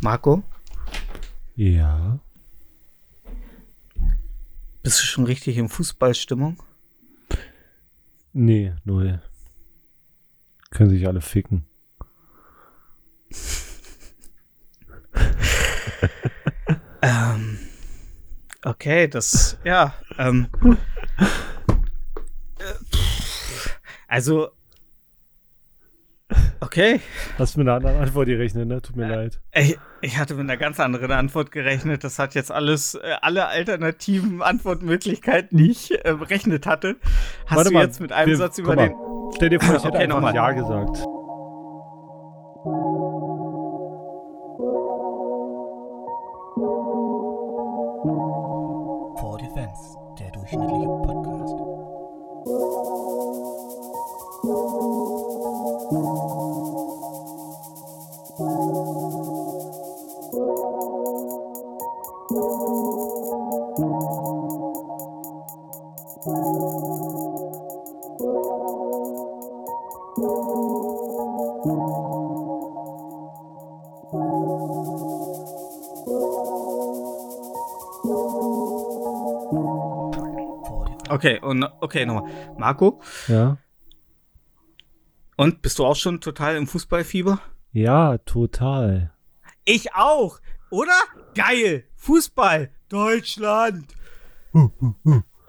Marco, Ja. bist du schon richtig in Fußballstimmung? Nee, null. Können sich alle ficken. Ähm, okay, das, ja, ähm, äh, also, okay, Hast du mit einer anderen Antwort gerechnet, ne? Tut mir leid. ich, ich hatte mit einer ganz anderen Antwort gerechnet. Das hat jetzt alles, äh, alle alternativen Antwortmöglichkeiten, die ich äh, berechnet hatte, hast Warte du mal, jetzt mit einem wir- Satz über mal. den, Stell dir vor, ich hätte Okay, einfach nochmal. Ja gesagt. Okay, nochmal. Marco, Ja? und bist du auch schon total im Fußballfieber? Ja, total. Ich auch, oder? Geil, Fußball, Deutschland.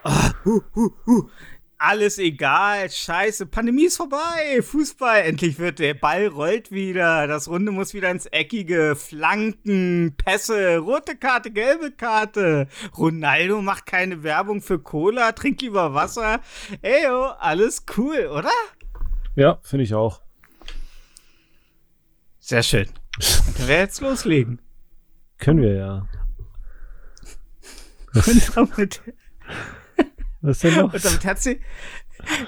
Ah, hu, hu, hu. Alles egal, scheiße, Pandemie ist vorbei, Fußball, endlich wird der Ball rollt wieder, das Runde muss wieder ins Eckige, Flanken, Pässe, rote Karte, gelbe Karte, Ronaldo macht keine Werbung für Cola, trinkt lieber Wasser, Eyo, alles cool, oder? Ja, finde ich auch. Sehr schön. Dann können wir jetzt loslegen. Können wir ja. Und damit Was denn Und los? damit herzlich,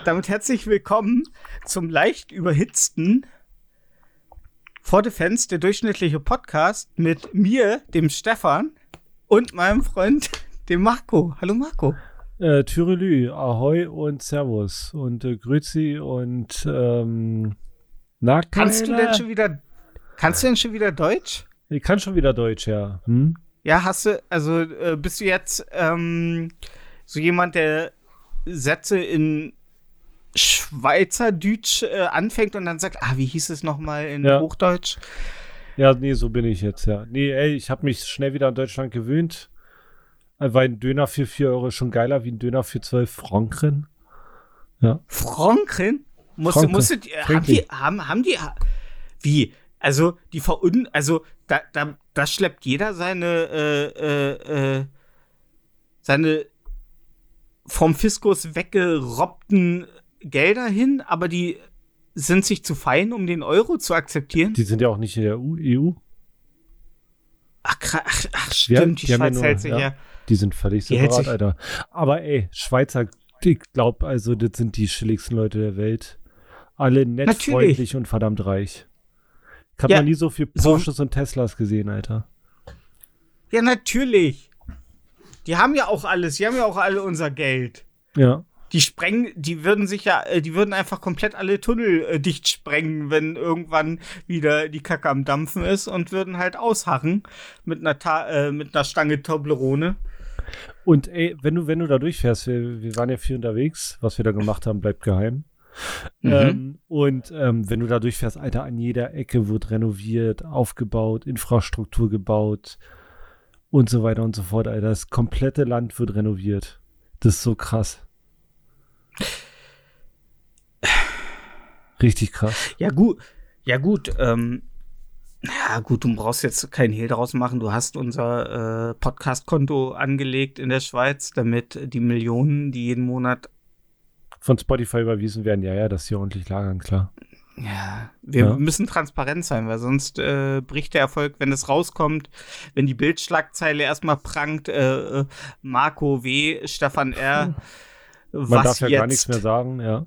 damit herzlich willkommen zum leicht überhitzten For Defense, der durchschnittliche Podcast mit mir, dem Stefan und meinem Freund, dem Marco. Hallo Marco. Äh, Thürelü, Ahoi und Servus und äh, Grüezi und ähm, na, Kannst du denn schon wieder, kannst du denn schon wieder Deutsch? Ich kann schon wieder Deutsch, ja. Hm? Ja, hast du, also äh, bist du jetzt ähm, so jemand, der Sätze in Schweizerdeutsch äh, anfängt und dann sagt, ah, wie hieß es nochmal in Ja. Hochdeutsch? Ja, nee, so bin ich jetzt, ja. Nee, ey, ich habe mich schnell wieder an Deutschland gewöhnt. Äh, Weil ein Döner für 4 Euro schon geiler wie ein Döner für 12 Franken. Ja. Franken? Musst, Franken. musstet, ihr- haben die, haben, haben die, wie? Also, die verun, also, da, da, da schleppt jeder seine, äh, äh, äh, seine vom Fiskus weggerobbten Gelder hin, aber die sind sich zu fein, um den Euro zu akzeptieren. Die sind ja auch nicht in der EU. ach, kra- ach, ach, Wir- stimmt, die die ja Schweiz nur- hält sich ja. ja. Die sind völlig separat, Alter. Aber ey, Schweizer, ich glaube, also, das sind die chilligsten Leute der Welt. Alle nett, Natürlich. freundlich und verdammt reich. Ich habe Ja, noch nie so viel so- Porsches und Teslas gesehen, Alter. Ja, natürlich. Die haben ja auch alles, die haben ja auch alle unser Geld. Ja. Die sprengen, die würden sich ja, äh, die würden einfach komplett alle Tunnel äh, dicht sprengen, wenn irgendwann wieder die Kacke am Dampfen ist und würden halt ausharren mit einer, Ta äh, mit einer Stange Toblerone. Und ey, wenn du, wenn du da durchfährst, wir, wir waren ja viel unterwegs, was wir da gemacht haben, bleibt geheim. Mhm. Ähm, und ähm, wenn du da durchfährst, Alter, an jeder Ecke wird renoviert, aufgebaut, Infrastruktur gebaut und so weiter und so fort, Alter. Das komplette Land wird renoviert. Das ist so krass. Richtig krass. Ja, gut, ja, gut, ähm, ja, gut, du brauchst jetzt keinen Hehl daraus machen. Du hast unser äh, Podcast-Konto angelegt in der Schweiz, damit die Millionen, die jeden Monat Von Spotify überwiesen werden, ja, ja, dass sie ordentlich lagern, klar. Ja, wir Ja. müssen transparent sein, weil sonst äh, bricht der Erfolg, wenn es rauskommt, wenn die Bildschlagzeile erstmal prangt, äh, äh, Marco W., Stefan R., was Man darf ja jetzt? gar nichts mehr sagen, ja.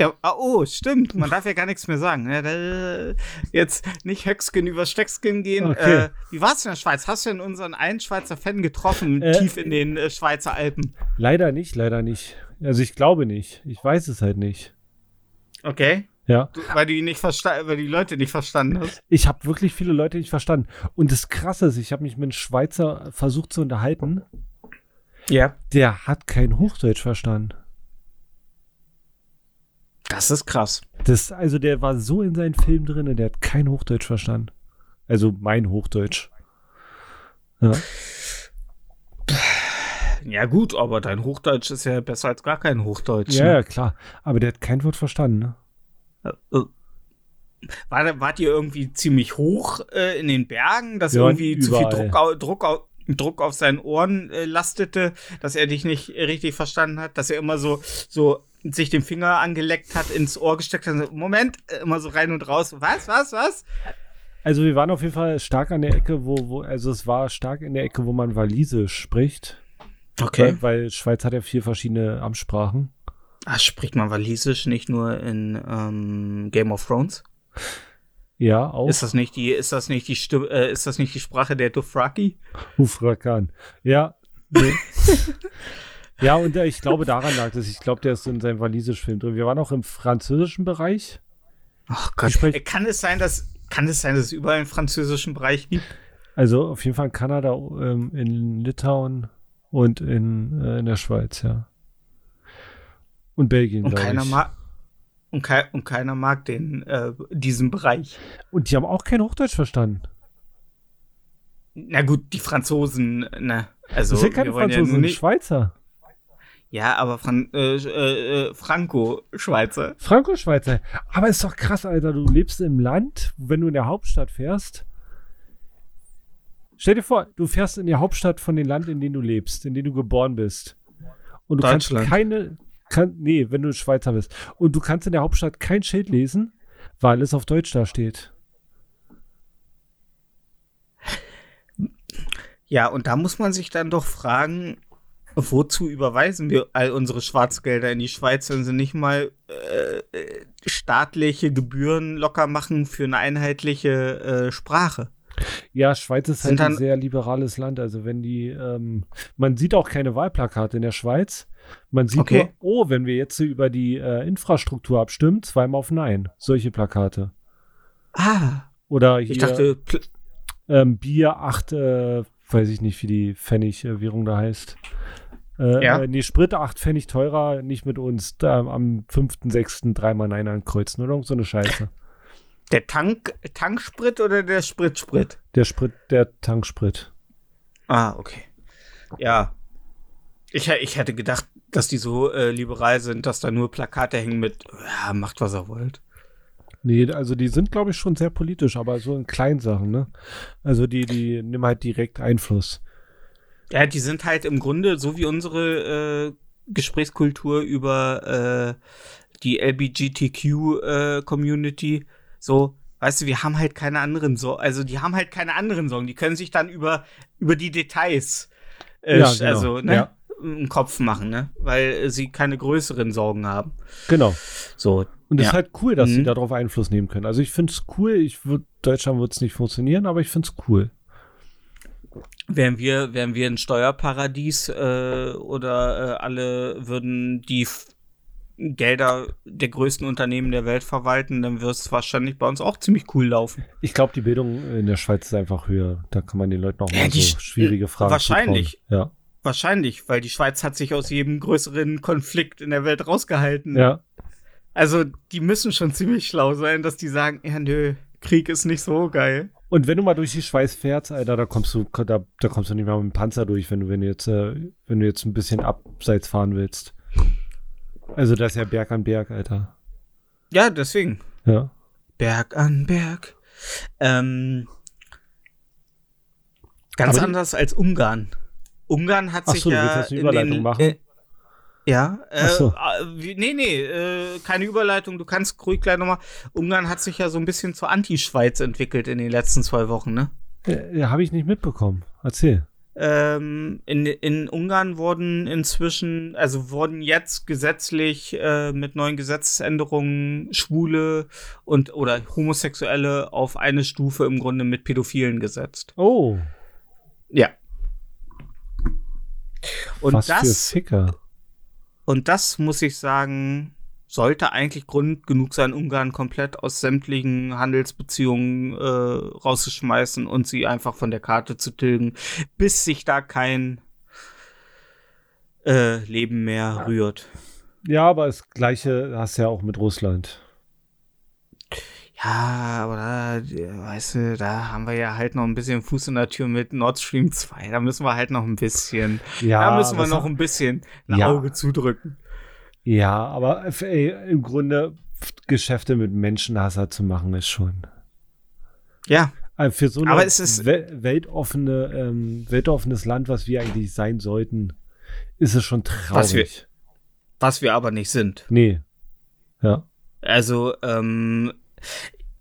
Ja, ah, oh, stimmt, man darf ja gar nichts mehr sagen. Da, jetzt nicht Höckskin über Steckskin gehen. Okay. Äh, wie war es in der Schweiz? Hast du denn unseren einen Schweizer Fan getroffen, Äh, tief in den äh, Schweizer Alpen? Leider nicht, leider nicht. Also ich glaube nicht. Ich weiß es halt nicht. Okay. Ja. Du, weil, du ihn nicht weil die Leute nicht verstanden hast. Ich habe wirklich viele Leute nicht verstanden. Und das Krasse ist, ich habe mich mit einem Schweizer versucht zu unterhalten. Ja. Der hat kein Hochdeutsch verstanden. Das ist krass. Das, also der war so in seinen Film drin, der hat kein Hochdeutsch verstanden. Also mein Hochdeutsch. Ja. Ja, gut, aber dein Hochdeutsch ist ja besser als gar kein Hochdeutsch. Ja, ne? ja, klar. Aber der hat kein Wort verstanden. Ne? Äh, äh. War, wart ihr irgendwie ziemlich hoch äh, in den Bergen, dass Ja, irgendwie zu viel überall. Druck, Druck, Druck auf seinen Ohren äh, lastete, dass er dich nicht richtig verstanden hat, dass er immer so, so sich den Finger angeleckt hat, ins Ohr gesteckt hat, Moment, äh, immer so rein und raus, was, was, was? Also wir waren auf jeden Fall stark an der Ecke, wo, wo, also es war stark in der Ecke, wo man Walisisch spricht. Weil, weil Schweiz hat ja vier verschiedene Amtssprachen. Ah, spricht man Walisisch nicht nur in ähm, Game of Thrones? Ja, auch. Ist das nicht die, ist das nicht die Stimme, äh, ist das nicht die Sprache der Dothraki? Hufrakan. Ja. Nee. ja, und äh, ich glaube, daran lag es. Ich glaube, der ist in seinem Walisisch-Film drin. Wir waren auch im französischen Bereich. Ach Ich sprech- Kann es sein, dass kann es sein, dass es überall einen französischen Bereich gibt? Also auf jeden Fall in Kanada, ähm, in Litauen und in, äh, in der Schweiz, ja. Und Belgien, Und keiner ich. mag und, kei und keiner mag den äh, diesen Bereich. Und die haben auch kein Hochdeutsch verstanden. Na gut, die Franzosen, ne? Also das sind keine ja Franzosen, sind nicht, Schweizer. ja, aber Fran äh, äh, äh, Franco-Schweizer. Franco-Schweizer. Aber ist doch krass, Alter. Du lebst im Land, wenn du in der Hauptstadt fährst. Stell dir vor, du fährst in die Hauptstadt von dem Land, in dem du lebst, in dem du geboren bist. Und du kannst keine. Kann, nee, wenn du Schweizer bist. Und du kannst in der Hauptstadt kein Schild lesen, weil es auf Deutsch da steht. Ja, und da muss man sich dann doch fragen, wozu überweisen wir all unsere Schwarzgelder in die Schweiz, wenn sie nicht mal äh, staatliche Gebühren locker machen für eine einheitliche äh, Sprache? Ja, Schweiz ist halt ein sehr liberales Land. Also wenn die, ähm, man sieht auch keine Wahlplakate in der Schweiz. Man sieht Okay. nur, oh, wenn wir jetzt über die äh, Infrastruktur abstimmen, zweimal auf Nein. Solche Plakate. Ah, Oder hier ich dachte, ähm, Bier 8, äh, weiß ich nicht, wie die Pfennig-Währung da heißt. Äh, Ja. äh, nee, Sprit 8 Pfennig teurer, nicht mit uns. Da am 5.6. dreimal Nein ankreuzen oder so eine Scheiße. der Tank, Tanksprit oder der Spritsprit? Der Sprit, der Tanksprit. Ah, okay. Ja. Ich, ich hätte gedacht, dass die so äh, liberal sind, dass da nur Plakate hängen mit, ja, macht was ihr wollt. Nee, also die sind, glaube ich, schon sehr politisch, aber so in kleinen Sachen, ne? Also die, die nehmen halt direkt Einfluss. Ja, die sind halt im Grunde so wie unsere äh, Gesprächskultur über äh, die LBGTQ-Community. so, weißt du, wir haben halt keine anderen Sorgen. Also die haben halt keine anderen Sorgen. Die können sich dann über, über die Details äh, Ja, genau. also, ne, Ja. Im Kopf machen, ne? Weil sie keine größeren Sorgen haben. Genau. So. Und es ja. ist halt cool, dass sie Mhm. darauf Einfluss nehmen können. Also ich finde es cool. Ich würd, Deutschland wird es nicht funktionieren, aber ich finde es cool. Wären wir, wären wir ein Steuerparadies äh, oder äh, alle würden die F Gelder der größten Unternehmen der Welt verwalten, dann wird es wahrscheinlich bei uns auch ziemlich cool laufen. Ich glaube, die Bildung in der Schweiz ist einfach höher. Da kann man den Leuten auch Ja, mal so sch- schwierige Fragen wahrscheinlich. zutrauen. Wahrscheinlich, weil die Schweiz hat sich aus jedem größeren Konflikt in der Welt rausgehalten. Ja. Also die müssen schon ziemlich schlau sein, dass die sagen, ja nö, Krieg ist nicht so geil. Und wenn du mal durch die Schweiz fährst, Alter, da kommst du, da, da kommst du nicht mehr mit dem Panzer durch, wenn du, wenn du jetzt, äh, wenn du jetzt ein bisschen abseits fahren willst. Also das ist ja Berg an Berg, Alter. Ja, deswegen. Ja. Berg an Berg. Ähm, ganz Aber anders als Ungarn. Ungarn hat Ach sich so, du ja willst jetzt eine in Überleitung den, machen? Äh, ja, äh, so. äh, nee, nee, äh, keine Überleitung, du kannst ruhig gleich nochmal. Ungarn hat sich ja so ein bisschen zur Anti-Schweiz entwickelt in den letzten zwei Wochen, ne? Ja Habe ich nicht mitbekommen. Erzähl. Ähm, in, in Ungarn wurden inzwischen, also wurden jetzt gesetzlich äh, mit neuen Gesetzesänderungen Schwule und oder Homosexuelle auf eine Stufe im Grunde mit Pädophilen gesetzt. Oh, Ja. Und was für das, Ficker. und das muss ich sagen, sollte eigentlich Grund genug sein, Ungarn komplett aus sämtlichen Handelsbeziehungen äh, rauszuschmeißen und sie einfach von der Karte zu tilgen, bis sich da kein äh, Leben mehr rührt. Ja, aber das Gleiche hast du ja auch mit Russland. Ja, aber da, weißt du, da haben wir ja halt noch ein bisschen Fuß in der Tür mit Nord Stream 2. Da müssen wir halt noch ein bisschen, Ja, da müssen wir noch ein bisschen ein Ja. Auge zudrücken. Ja, aber ey, im Grunde Geschäfte mit Menschenhasser zu machen, ist schon. Ja, Äh, Für so ein Aber es ist- weltoffene, ähm, weltoffenes Land, was wir eigentlich sein sollten, ist es schon Was wir- traurig. was wir aber nicht sind. Nee. Ja. Also, ähm,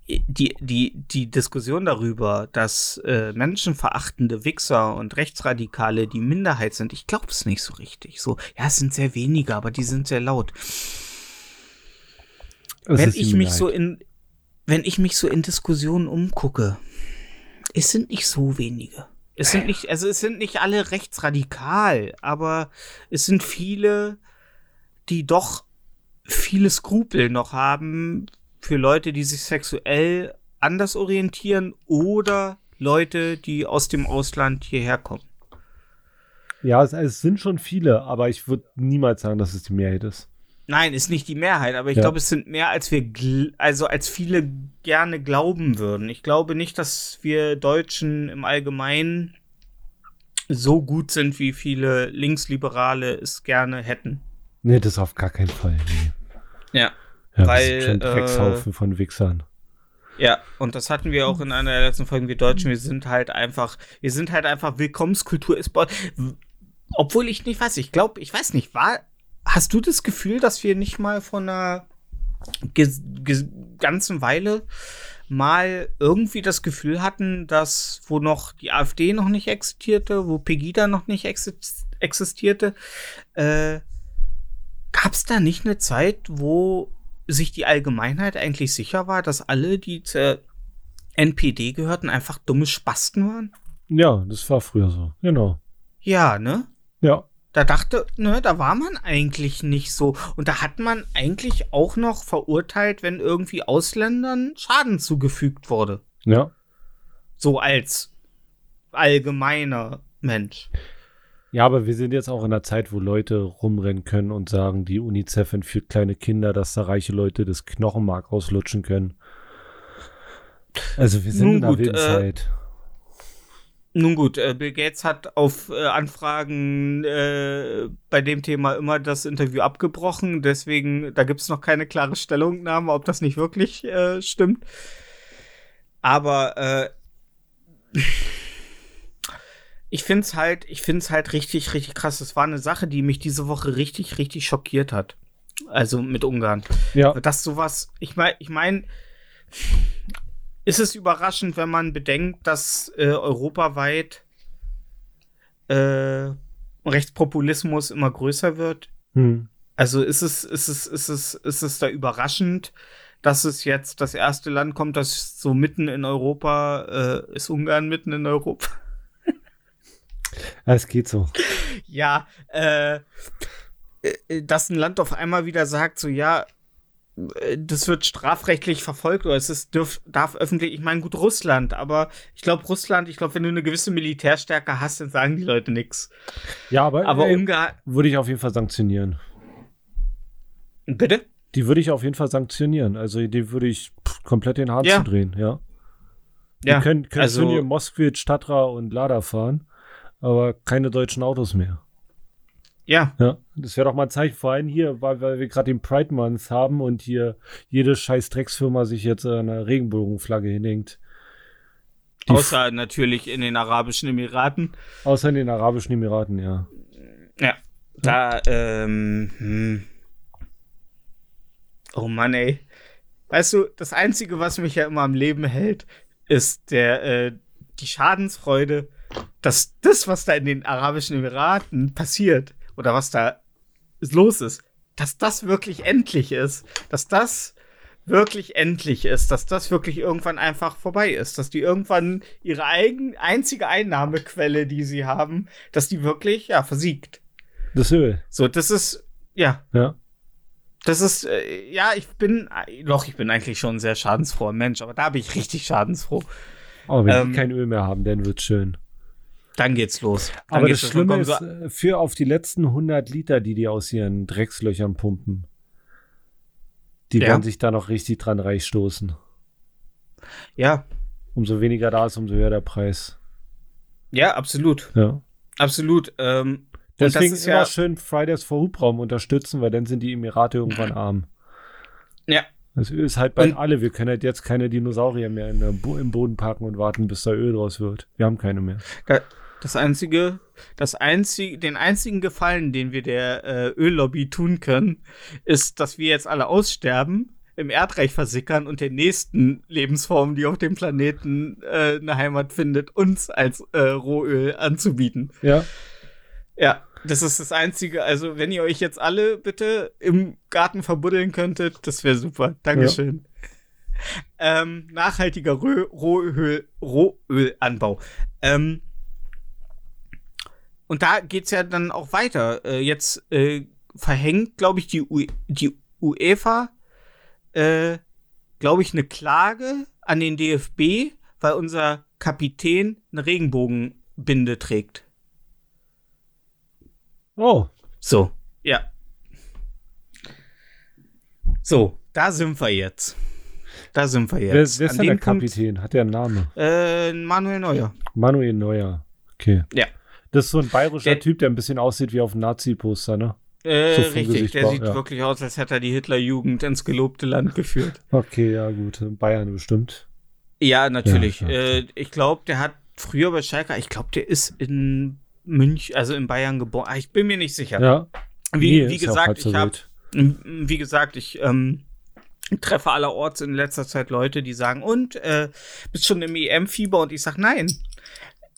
die, die, die Diskussion darüber, dass äh, menschenverachtende Wichser und Rechtsradikale die Minderheit sind, ich glaube es nicht so richtig. So, ja, es sind sehr wenige, aber die sind sehr laut. Es wenn ich mich leid. so in, wenn ich mich so in Diskussionen umgucke, es sind nicht so wenige. Es sind nicht, also es sind nicht alle rechtsradikal, aber es sind viele, die doch viele Skrupel noch haben für Leute, die sich sexuell anders orientieren oder Leute, die aus dem Ausland hierher kommen. Ja, es, es sind schon viele, aber ich würde niemals sagen, dass es die Mehrheit ist. Nein, ist nicht die Mehrheit, aber ich Ja. glaube, es sind mehr, als wir, also als viele gerne glauben würden. Ich glaube nicht, dass wir Deutschen im Allgemeinen so gut sind, wie viele Linksliberale es gerne hätten. Nee, das auf gar keinen Fall. Nee. Ja. Ja, Weil, das schon äh, Dreckshaufen von Wichsern. Ja, und das hatten wir auch in einer der letzten Folgen. Wir Deutschen, wir sind halt einfach, wir sind halt einfach, Willkommenskultur ist bei, obwohl ich nicht weiß, ich glaube, ich weiß nicht, war, hast du das Gefühl, dass wir nicht mal von einer ganzen Weile mal irgendwie das Gefühl hatten, dass wo noch die AfD noch nicht existierte, wo Pegida noch nicht exi- existierte, äh, gab es da nicht eine Zeit, wo sich die Allgemeinheit eigentlich sicher war, dass alle, die zur NPD gehörten, einfach dumme Spasten waren? Ja, das war früher so. Genau. Ja, ne? Ja. Da dachte, ne, da war man eigentlich nicht so. Und da hat man eigentlich auch noch verurteilt, wenn irgendwie Ausländern Schaden zugefügt wurde. Ja. So als allgemeiner Mensch. Ja, aber wir sind jetzt auch in einer Zeit, wo Leute rumrennen können und sagen, die UNICEF entführt kleine Kinder, dass da reiche Leute das Knochenmark auslutschen können. Also wir sind Nun in einer gut, äh, Zeit. Nun gut, äh, Bill Gates hat auf äh, Anfragen äh, bei dem Thema immer das Interview abgebrochen. Deswegen, da gibt es noch keine klare Stellungnahme, ob das nicht wirklich äh, stimmt. Aber äh, ich finde es halt, ich finde es halt richtig, richtig krass. Das war eine Sache, die mich diese Woche richtig, richtig schockiert hat. Also mit Ungarn. Ja, Dass sowas, ich meine, ich meine, ist es überraschend, wenn man bedenkt, dass äh, europaweit äh, Rechtspopulismus immer größer wird? hm. Also ist es, ist es, ist es, ist es da überraschend, dass es jetzt das erste Land kommt, das so mitten in Europa äh, ist Ungarn mitten in Europa? Ja, es geht so. ja, äh, äh, dass ein Land auf einmal wieder sagt, so ja, äh, das wird strafrechtlich verfolgt oder es ist, dürf, darf öffentlich, ich meine, gut, Russland, aber ich glaube, Russland, ich glaube, wenn du eine gewisse Militärstärke hast, dann sagen die Leute nichts. Ja, aber, Aber ey, Ungarn, würde ich auf jeden Fall sanktionieren. bitte? Die würde ich auf jeden Fall sanktionieren. Also die würde ich pff, komplett den Hahn Ja. zudrehen, ja. Ja, die können, können also- Moskwitz, Tatra und Lada fahren, aber keine deutschen Autos mehr. Ja, Ja, das wäre doch mal ein Zeichen, vor allem hier, weil, weil wir gerade den Pride Month haben und hier jede scheiß Drecksfirma sich jetzt eine Regenbogenflagge hinhängt. Die außer natürlich in den Arabischen Emiraten. Außer in den Arabischen Emiraten, ja. Ja, da, ähm, hm. oh Mann, ey. Weißt du, das Einzige, was mich ja immer am Leben hält, ist der, äh, die Schadensfreude, dass das, was da in den Arabischen Emiraten passiert, oder was da los ist, dass das wirklich endlich ist, dass das wirklich endlich ist, dass das wirklich irgendwann einfach vorbei ist, dass die irgendwann ihre eigen, einzige Einnahmequelle, die sie haben, dass die wirklich, ja, versiegt. Das Öl, So, das ist, ja, ja. Das ist, äh, ja, ich bin, äh, doch, ich bin eigentlich schon ein sehr schadensfroher Mensch, aber da bin ich richtig schadensfroh. Aber wenn Ähm, die kein Öl mehr haben, dann wird's schön. Dann geht's los. Dann Aber das geht's. Dann Schlimme ist, so- äh, für auf die letzten 100 Liter, die die aus ihren Dreckslöchern pumpen, die Ja. werden sich da noch richtig dran reichstoßen. ja, Umso weniger da ist, umso höher der Preis. ja, absolut. Ja. Absolut. Ähm, Deswegen das ist immer ja, schön Fridays for Hubraum unterstützen, weil dann sind die Emirate irgendwann arm. ja, Das Öl ist halt bald Und- alle. Wir können halt jetzt keine Dinosaurier mehr Bo im Boden parken und warten, bis da Öl draus wird. Wir haben keine mehr. Das einzige, das einzige, den einzigen Gefallen, den wir der äh, Öllobby tun können, ist, dass wir jetzt alle aussterben, im Erdreich versickern und der nächsten Lebensform, die auf dem Planeten äh, eine Heimat findet, uns als äh, Rohöl anzubieten. Ja. Ja, das ist das Einzige. Also, wenn ihr euch jetzt alle bitte im Garten verbuddeln könntet, das wäre super. Dankeschön. Ähm, nachhaltiger Rohöl Rohölanbau. Ähm, und da geht's ja dann auch weiter. Äh, jetzt äh, verhängt, glaube ich, die, U die UEFA, äh, glaube ich, eine Klage an den DFB, weil unser Kapitän eine Regenbogenbinde trägt. Oh, So, ja. So, da sind wir jetzt. Da sind wir wer, jetzt. wer ist An denn der dem Punkt, Kapitän? Hat der einen Namen? äh, Manuel Neuer. Manuel Neuer. Okay. Ja. Das ist so ein bayerischer Der- Typ, der ein bisschen aussieht wie auf dem Nazi-Poster, ne? Äh, So richtig, Gesicht der war, sieht ja. wirklich aus, als hätte er die Hitlerjugend ins gelobte Land geführt. Okay, ja, gut. In Bayern bestimmt. Ja, natürlich. Ja. Äh, ich glaube, der hat früher bei Schalke, ich glaube, der ist in München, also in Bayern geboren. Ah, Ich bin mir nicht sicher. Ja. wie, Nee, wie gesagt, ich habe Wie gesagt, ich ähm, treffe allerorts in letzter Zeit Leute, die sagen, und äh, bist schon im EM-Fieber? Und ich sage, nein.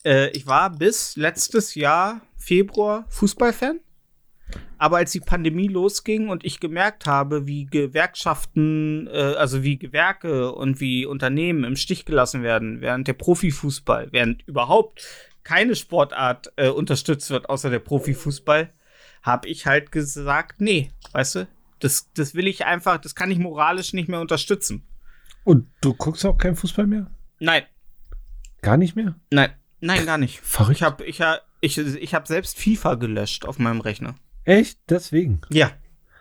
Äh, ich war bis letztes Jahr Februar Fußballfan. Aber als die Pandemie losging und ich gemerkt habe, wie Gewerkschaften, äh, also wie Gewerke und wie Unternehmen im Stich gelassen werden, während der Profifußball, während überhaupt keine Sportart äh, unterstützt wird, außer der Profifußball, habe ich halt gesagt, nee, weißt du, das, das will ich einfach, das kann ich moralisch nicht mehr unterstützen. Und du guckst auch keinen Fußball mehr? Nein, Gar nicht mehr? nein, nein, gar nicht. Verrückt. Ich habe ich hab, ich, ich hab selbst FIFA gelöscht auf meinem Rechner. Echt? Deswegen? Ja,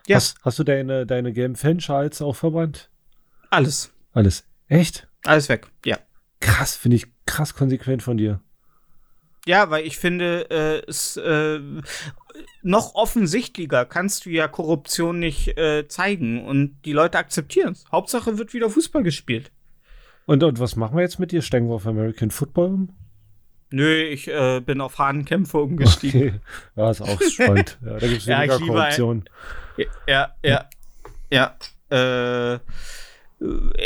Ja. Hast, hast du deine, deine Fanschals auch verbrannt? alles. Alles. Echt? Alles weg. Ja. Krass, finde ich krass konsequent von dir. Ja, weil ich finde, äh, es äh, noch offensichtlicher kannst du ja Korruption nicht äh, zeigen und die Leute akzeptieren es. Hauptsache wird wieder Fußball gespielt. Und, und was machen wir jetzt mit dir? Steigen wir auf American Football um? Nö, ich äh, bin auf Hahnenkämpfe umgestiegen. Okay. Ja, ist auch spannend. Ja, da gibt es Ja, weniger liebe Korruption. Ja, ja, ja. Äh,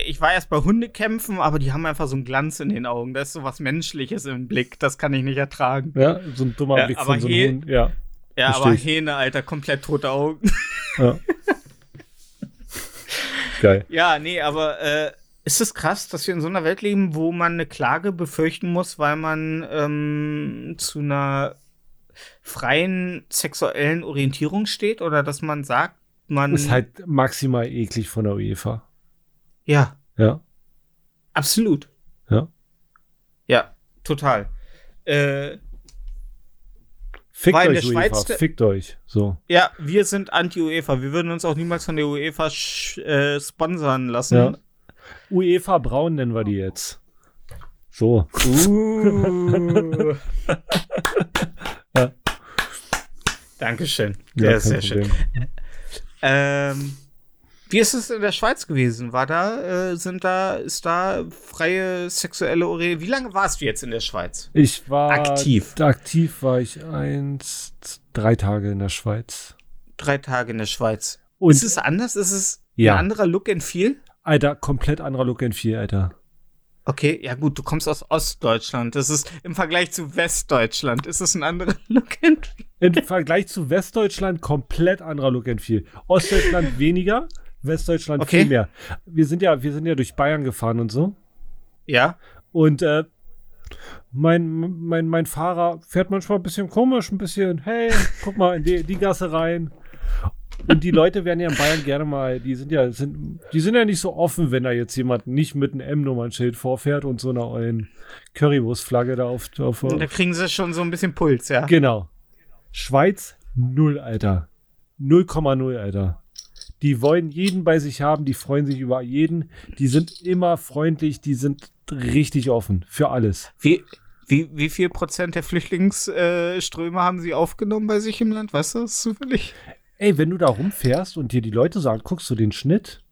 ich war erst bei Hundekämpfen, aber die haben einfach so einen Glanz in den Augen. Da ist so was Menschliches im Blick. Das kann ich nicht ertragen. Ja, so ein dummer Ja, Blick von so einem Hund. Ja, Ja, Versteh aber ich. Hähne, Alter, komplett tote Augen. ja. Geil. Ja, nee, aber äh, ist es krass, dass wir in so einer Welt leben, wo man eine Klage befürchten muss, weil man ähm, zu einer freien sexuellen Orientierung steht oder dass man sagt, man. Ist halt maximal eklig von der UEFA. ja, Ja. absolut. Ja. Ja, total. Äh, Fickt in euch, der UEFA. Fickt euch. So. ja, wir sind anti-UEFA. Wir würden uns auch niemals von der UEFA äh, sponsern lassen. Ja. UEFA Braun nennen wir die jetzt. So. Uh. Ja. Dankeschön. Ja, Ja, sehr schön. Ähm, wie ist es in der Schweiz gewesen? War da, äh, sind da, ist da freie sexuelle Orientierung? Wie lange warst du jetzt in der Schweiz? Ich war Aktiv. Aktiv war ich eins, drei Tage in der Schweiz. Drei Tage in der Schweiz. Und ist es anders? Ist es Ja. ein anderer Look and Feel? Alter, komplett anderer Look and Feel, Alter. Okay, ja gut, du kommst aus Ostdeutschland. Das ist im Vergleich zu Westdeutschland. Ist es ein anderer Look and Feel? Im Vergleich zu Westdeutschland komplett anderer Look and Feel. Ostdeutschland weniger, Westdeutschland Okay. viel mehr. Wir sind ja, wir sind ja durch Bayern gefahren und so. Ja. Und äh, mein, mein, mein Fahrer fährt manchmal ein bisschen komisch, ein bisschen, hey, guck mal in die, die Gasse rein. Und die Leute werden ja in Bayern gerne mal, die sind ja, sind, die sind ja nicht so offen, wenn da jetzt jemand nicht mit einem M-Nummernschild vorfährt und so einer ollen Currywurstflagge da auf, auf Da kriegen sie schon so ein bisschen Puls, ja. Genau. Schweiz, null, Alter. 0,0, Alter. Die wollen jeden bei sich haben, die freuen sich über jeden. Die sind immer freundlich, die sind richtig offen für alles. Wie, wie, wie viel Prozent der Flüchtlingsströme haben sie aufgenommen bei sich im Land? Weißt du das zufällig? Ey, wenn du da rumfährst und dir die Leute sagen, guckst du den Schnitt?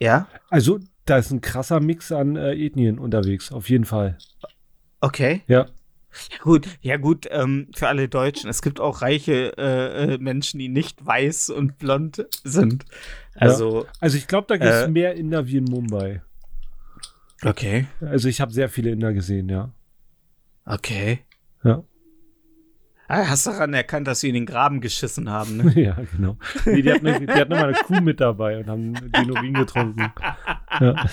Ja. Also, da ist ein krasser Mix an äh, Ethnien unterwegs, auf jeden Fall. Okay. Ja. Ja gut, ja gut, ähm, für alle Deutschen. Es gibt auch reiche äh, äh, Menschen, die nicht weiß und blond sind. Also, Also, ich glaube, da gibt es Äh. mehr Inder wie in Mumbai. okay. Also, ich habe sehr viele Inder gesehen, ja. Okay. Ja. Ah, hast daran erkannt, dass sie in den Graben geschissen haben, ne? ja, genau. Nee, die hatten, die hatten immer eine Kuh mit dabei und haben den Urin getrunken. Ja.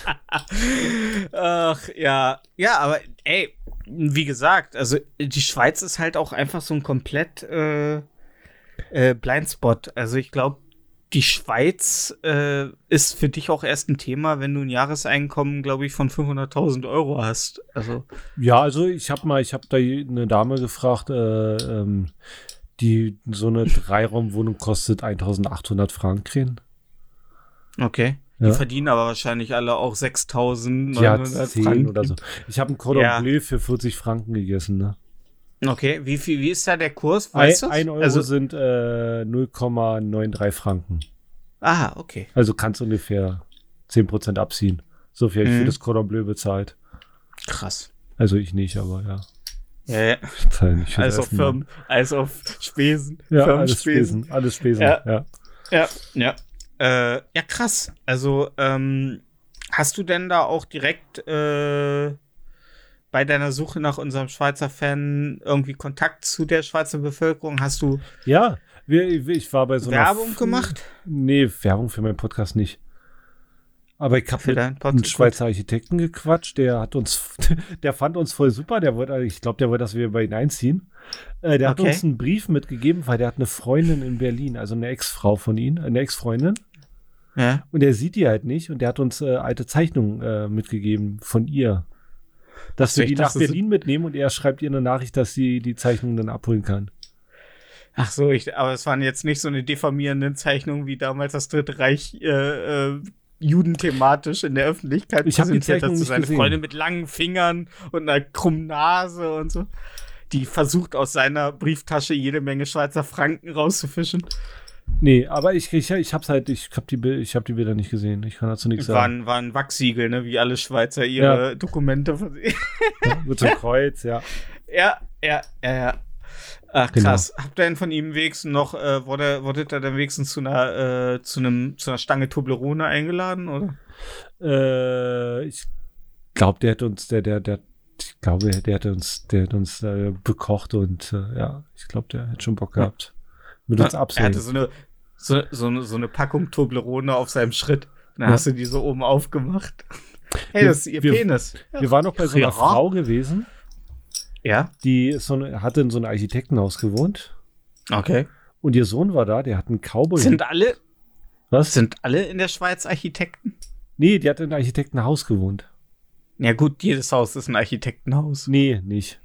Ach, ja. Ja, aber ey, wie gesagt, also die Schweiz ist halt auch einfach so ein komplett äh, äh, Blindspot. Also ich glaube, die Schweiz äh, ist für dich auch erst ein Thema, wenn du ein Jahreseinkommen, glaube ich, von 500.000 Euro hast. Also, Ja, also ich habe mal, ich habe da eine Dame gefragt, äh, ähm, die so eine Dreiraumwohnung kostet 1800 Franken okay. Ja. Die verdienen aber wahrscheinlich alle auch 6.900 Die hat 10 Franken. oder so. Ich habe ein Cordon Ja. Bleu für 40 Franken gegessen. Ne? Okay, wie viel, wie ist da der Kurs? Ein, Weißt du? ein Euro Also, sind äh, 0,93 Franken. aha, okay. Also kannst du ungefähr 10% abziehen. So viel ich Mhm. für das Cordon Bleu bezahlt. Krass. Also ich nicht, aber ja. Ja, ja. Ich Als auf Firmen, als auf Spesen. Ja, alles. Spesen. Alles Spesen, Ja. ja. Ja, ja. Äh, ja, krass. Also, ähm, hast du denn da auch direkt äh, bei deiner Suche nach unserem Schweizer Fan irgendwie Kontakt zu der Schweizer Bevölkerung? Hast du Ja, wir, ich war bei so einer Werbung F- gemacht? Nee, Werbung für meinen Podcast nicht. Aber ich habe mit einem? Schweizer Architekten gequatscht, der hat uns, der fand uns voll super, der wollte, ich glaube, der wollte, dass wir bei ihn einziehen. Äh, der hat Okay. uns einen Brief mitgegeben, weil der hat eine Freundin in Berlin, also eine Ex-Frau von ihm, eine Ex-Freundin. Ja. Und er sieht die halt nicht und der hat uns äh, alte Zeichnungen äh, mitgegeben von ihr. Dass so, wir die nach so- Berlin mitnehmen und er schreibt ihr eine Nachricht, dass sie die Zeichnungen dann abholen kann. Ach so, ich, aber es waren jetzt nicht so eine diffamierenden Zeichnungen wie damals das Dritte Reich äh, äh, judenthematisch in der Öffentlichkeit Ich präsentiert hat Zeichnung nicht seine gesehen. Freundin mit langen Fingern und einer krummen Nase und so. Die versucht aus seiner Brieftasche jede Menge Schweizer Franken rauszufischen. Nee, aber ich, ich, ich hab's halt, ich hab die, ich hab die Bilder nicht gesehen. Ich kann dazu nichts sagen. ein, war ein Wachsiegel, ne? wie alle Schweizer ihre Ja. Dokumente versehen. Ja, mit so einem Kreuz, ja. ja, ja, ja, ja. Ach Genau. krass. Habt ihr denn von ihm wenigstens noch, äh, wurde, wurdet ihr dann wenigstens zu einer, äh, zu einem, zu einer Stange Toblerone eingeladen, oder? Äh, ich glaube, der hat uns, der, der, der, ich glaube, der hat uns, der hat uns äh, bekocht und äh, ja, ich glaube, der hat schon Bock gehabt. Mit uns er absehen. hatte so eine, so, so, eine, so eine Packung Toblerone auf seinem Schritt. Dann Ja. hast du die so oben aufgemacht. Hey, Wir- das ist ihr wir- Penis. Wir waren noch bei so einer Ja. Frau gewesen, Ja, die so eine, hatte in so einem Architektenhaus gewohnt okay. und ihr Sohn war da, der hat einen Cowboy. Sind alle, was? sind alle in der Schweiz Architekten? Nee, die hat in einem Architektenhaus gewohnt. Ja gut, jedes Haus ist ein Architektenhaus. Nee, nicht.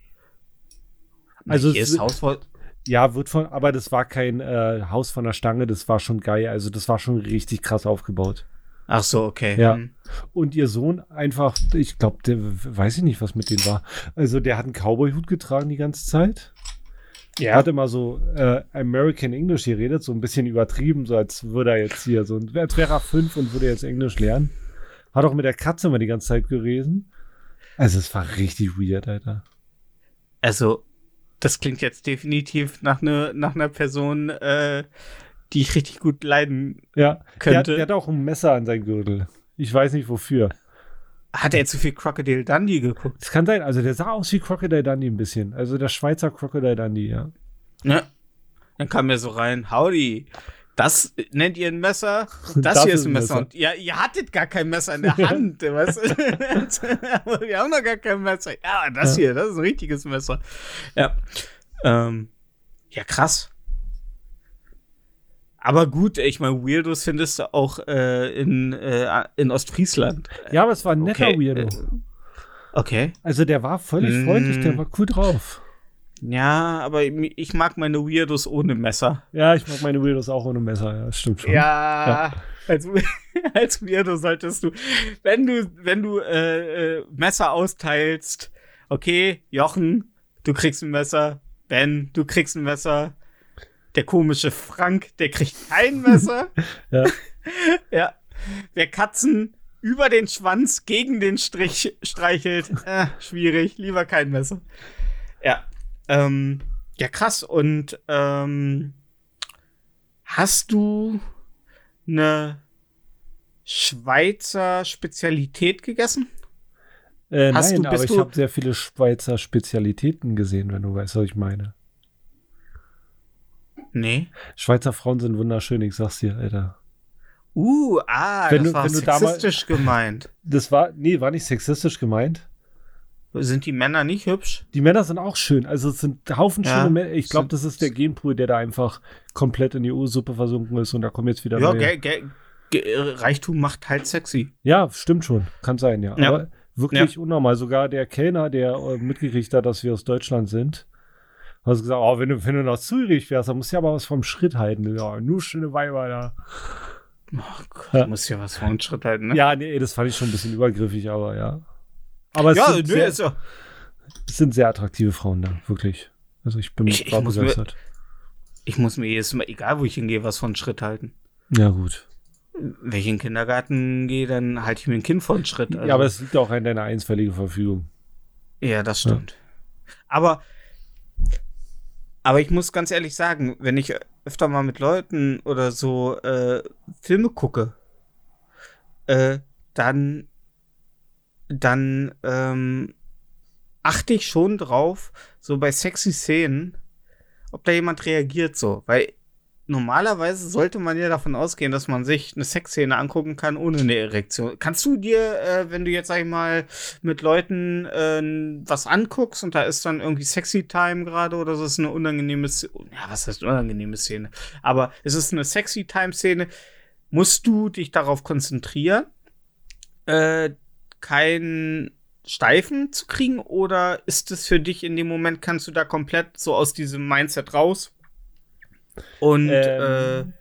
Also jedes es- Haus voll. Ja, wird von, aber das war kein äh, Haus von der Stange, das war schon geil. Also das war schon richtig krass aufgebaut. Ach so, okay. Ja. Hm. Und ihr Sohn einfach, ich glaube, der weiß ich nicht, was mit dem war. Also der hat einen Cowboy-Hut getragen die ganze Zeit. Er Ja. hat immer so äh, American English geredet, so ein bisschen übertrieben, so als würde er jetzt hier so, als wäre er fünf und würde jetzt Englisch lernen. Hat auch mit der Katze immer die ganze Zeit gelesen. Also es war richtig weird, Alter. Also, das klingt jetzt definitiv nach, ne, nach einer Person, äh, die ich richtig gut leiden. Ja, der, hat- Könnte. der hat auch ein Messer an seinem Gürtel. Ich weiß nicht wofür. Hat er zu viel Crocodile Dundee geguckt? Es kann sein, also der sah aus wie Crocodile Dundee ein bisschen. Also der Schweizer Crocodile Dundee, ja. Ne? Dann kam er so rein, howdy. Das nennt ihr ein Messer? Das, Das hier ist ein Messer. Messer. Und ja, ihr hattet gar kein Messer in der Hand. weißt du? Wir haben noch gar kein Messer. Ja, das Ja. hier, das ist ein richtiges Messer. Ja. Ähm, ja, krass. Aber gut, ich meine, Weirdos findest du auch äh, in, äh, in Ostfriesland. Ja, aber es war ein netter Okay, Weirdo. äh, Okay. Also der war völlig Mm. freundlich, der war cool drauf. Ja, aber ich mag meine Weirdos ohne Messer. Ja, ich mag meine Weirdos auch ohne Messer, ja, stimmt schon. Ja, Als, als Weirdo solltest du, wenn du, wenn du äh, äh, Messer austeilst, okay, Jochen, du kriegst ein Messer, Ben, du kriegst ein Messer, der komische Frank, der kriegt kein Messer. Ja. ja. Wer Katzen über den Schwanz gegen den Strich streichelt, äh, schwierig, lieber kein Messer. Ja. Ähm, ja, krass. Und ähm, hast du eine Schweizer Spezialität gegessen? Äh, Hast nein, du- aber ich habe sehr viele Schweizer Spezialitäten gesehen, wenn du weißt, was ich meine. Nee. Schweizer Frauen sind wunderschön, ich sag's dir, Alter. Uh, ah, Wenn das du- war wenn du da mal- sexistisch gemeint. Das war, nee, war nicht sexistisch gemeint. Sind die Männer nicht hübsch? Die Männer sind auch schön. Also es sind Haufen Ja, schöne Männer. Ich glaube, das ist der Genpool, der da einfach komplett in die Ursuppe versunken ist und da kommen jetzt wieder Ja. Ge Ge Ge Reichtum macht halt sexy. Ja, stimmt schon. Kann sein, ja. Ja. Aber wirklich unnormal. Sogar der Kellner, der äh, mitgekriegt hat, dass wir aus Deutschland sind, hat gesagt, oh, wenn du, wenn du nach Zürich fährst, dann musst du ja aber was vom Schritt halten. Ja, nur schöne Weiber da. Oh Gott, Ja. muss ja was von Schritt halten, ne? Ja, nee, das fand ich schon ein bisschen übergriffig, aber ja. Aber es, ja sind, nö, sehr, ist ja. es sind sehr attraktive Frauen da, wirklich. Also ich bin Ich- ich muss mir- begeistert. Ich muss mir jedes Mal, egal wo ich hingehe, was von Schritt halten. Ja, gut. Wenn ich in den Kindergarten gehe, dann halte ich mir ein Kind von Schritt. Also, ja, aber es liegt auch an deiner einstweilige Verfügung. ja, das stimmt. Aber, aber ich muss ganz ehrlich sagen, wenn ich öfter mal mit Leuten oder so äh, Filme gucke, äh, dann, dann ähm, achte ich schon drauf, so bei sexy Szenen, ob da jemand reagiert so. Weil normalerweise sollte man ja davon ausgehen, dass man sich eine Sexszene angucken kann ohne eine Erektion. Kannst du dir, äh, wenn du jetzt, sag ich mal, mit Leuten äh, was anguckst und da ist dann irgendwie Sexy Time gerade oder so, ist eine unangenehme Szene. Ja, was heißt unangenehme Szene? Aber es ist eine Sexy Time Szene. Musst du dich darauf konzentrieren, äh, keinen Steifen zu kriegen oder ist es für dich in dem Moment, kannst du da komplett so aus diesem Mindset raus? Und äh, Ähm,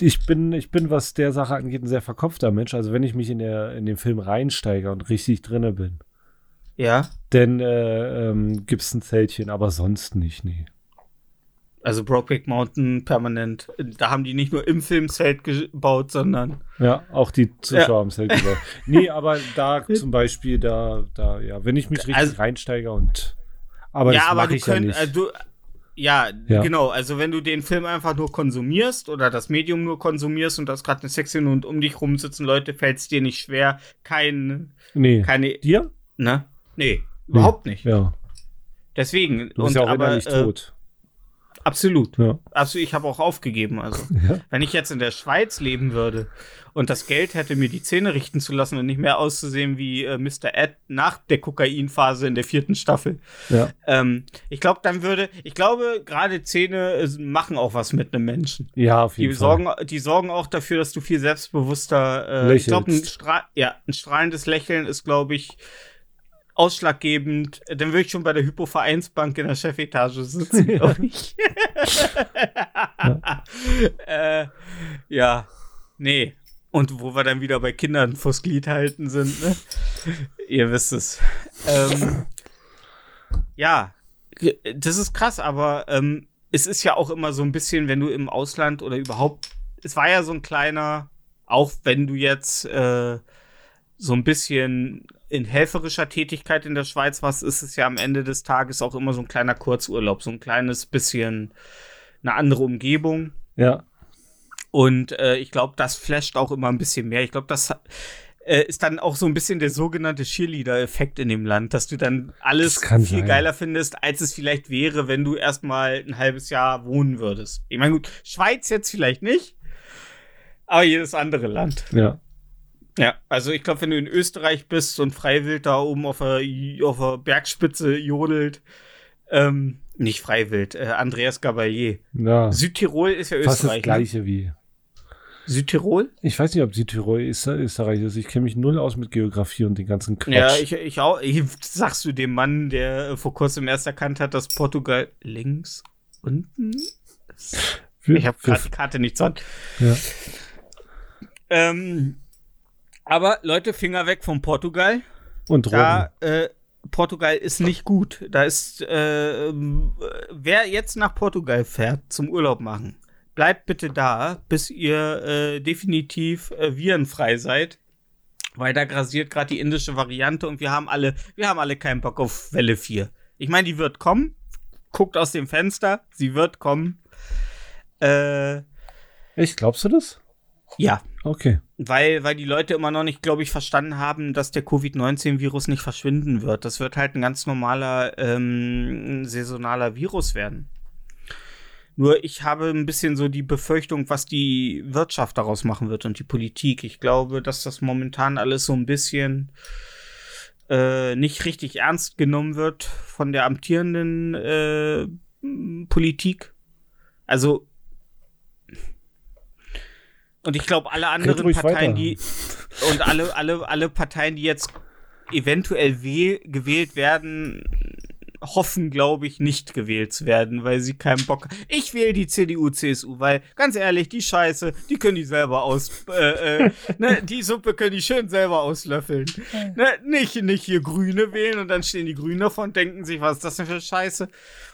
Ich bin, ich bin, was der Sache angeht, ein sehr verkopfter Mensch. Also wenn ich mich in, der, in den Film reinsteige und richtig drinne bin, äh, ja, dann äh, ähm, gibt es ein Zeltchen, aber sonst nicht, nee. Also Brokeback Mountain permanent. Da haben die nicht nur im Filmzelt gebaut, sondern Ja, auch die Zuschauer haben Zelt gebaut. Nee, aber da zum Beispiel, da, da, ja, wenn ich mich richtig Also- reinsteige und aber ja, das aber du ich ja nicht. äh, du, ja, Ja. genau. Also wenn du den Film einfach nur konsumierst oder das Medium nur konsumierst und das gerade eine Sexszene und um dich rum sitzen Leute, fällt es dir nicht schwer, kein, nee. keine, Dir? ne? Nee, überhaupt nicht. Ja. Deswegen. Du bist ja auch aber, innerlich äh, tot. Absolut. Ja. Also ich habe auch aufgegeben. Also, Ja. wenn ich jetzt in der Schweiz leben würde und das Geld hätte, mir die Zähne richten zu lassen und nicht mehr auszusehen wie äh, Mr. Ed nach der Kokainphase in der vierten Staffel, ja. ähm, ich glaube, dann würde, ich glaube, gerade Zähne äh, machen auch was mit einem Menschen. Ja, auf Die jeden Fall. sorgen, die sorgen auch dafür, dass du viel selbstbewusster. Äh, ich glaube, ein, Lächelst. Stra ja, ein strahlendes Lächeln ist, glaube ich, ausschlaggebend. Dann würde ich schon bei der Hypo-Vereinsbank in der Chefetage sitzen, glaube ich. ja. äh, ja, nee. Und wo wir dann wieder bei Kindern vors Glied halten sind, ne? Ihr wisst es. Ähm, ja, das ist krass, aber ähm, es ist ja auch immer so ein bisschen, wenn du im Ausland oder überhaupt, es war ja so ein kleiner, auch wenn du jetzt äh, so ein bisschen in helferischer Tätigkeit in der Schweiz warst, ist es ja am Ende des Tages auch immer so ein kleiner Kurzurlaub, so ein kleines bisschen eine andere Umgebung. Ja. Und äh, ich glaube, das flasht auch immer ein bisschen mehr. Ich glaube, das äh, ist dann auch so ein bisschen der sogenannte Cheerleader-Effekt in dem Land, dass du dann alles viel sein. geiler findest, als es vielleicht wäre, wenn du erstmal ein halbes Jahr wohnen würdest. Ich meine, gut, Schweiz jetzt vielleicht nicht, aber jedes andere Land. Ja. Ja, also ich glaube, wenn du in Österreich bist und Freiwild da oben auf der, auf der Bergspitze jodelt, Ähm, nicht Freiwild, äh, Andreas Gabalier. Ja, Südtirol ist ja fast das Österreich. Ne? gleiche wie. Südtirol? Ich weiß nicht, ob Südtirol Öster Österreich ist. Ich kenne mich null aus mit Geografie und den ganzen Quatsch. Ja, ich, ich auch. Ich, sagst du dem Mann, der äh, vor kurzem erst erkannt hat, dass Portugal links unten ist? Für- Ich habe gerade die Karte nicht zur Hand. Ja. Ähm, aber Leute, Finger weg von Portugal. Und Drogen. Da, äh, Portugal ist nicht gut. Da ist, äh, ähm, wer jetzt nach Portugal fährt zum Urlaub machen, bleibt bitte da, bis ihr äh, definitiv äh, virenfrei seid. Weil da grasiert gerade die indische Variante und wir haben alle, wir haben alle keinen Bock auf Welle 4. Ich meine, die wird kommen. Guckt aus dem Fenster, sie wird kommen. Äh, Echt, glaubst du das? ja, Okay. Weil, weil die Leute immer noch nicht, glaube ich, verstanden haben, dass der Covid-19-Virus nicht verschwinden wird. Das wird halt ein ganz normaler ähm, saisonaler Virus werden. Nur ich habe ein bisschen so die Befürchtung, was die Wirtschaft daraus machen wird und die Politik. Ich glaube, dass das momentan alles so ein bisschen äh, nicht richtig ernst genommen wird von der amtierenden äh, Politik. Also und ich glaube, alle anderen Parteien, weiter. die und alle, alle, alle Parteien, die jetzt eventuell wähl gewählt werden, hoffen, glaube ich, nicht gewählt zu werden, weil sie keinen Bock. Ich wähle die CDU, CSU, weil ganz ehrlich, die Scheiße, die können die selber aus, äh, äh, ne, die Suppe können die schön selber auslöffeln. Ne, nicht, nicht hier Grüne wählen und dann stehen die Grünen davon und denken sich, was ist das denn für Scheiße?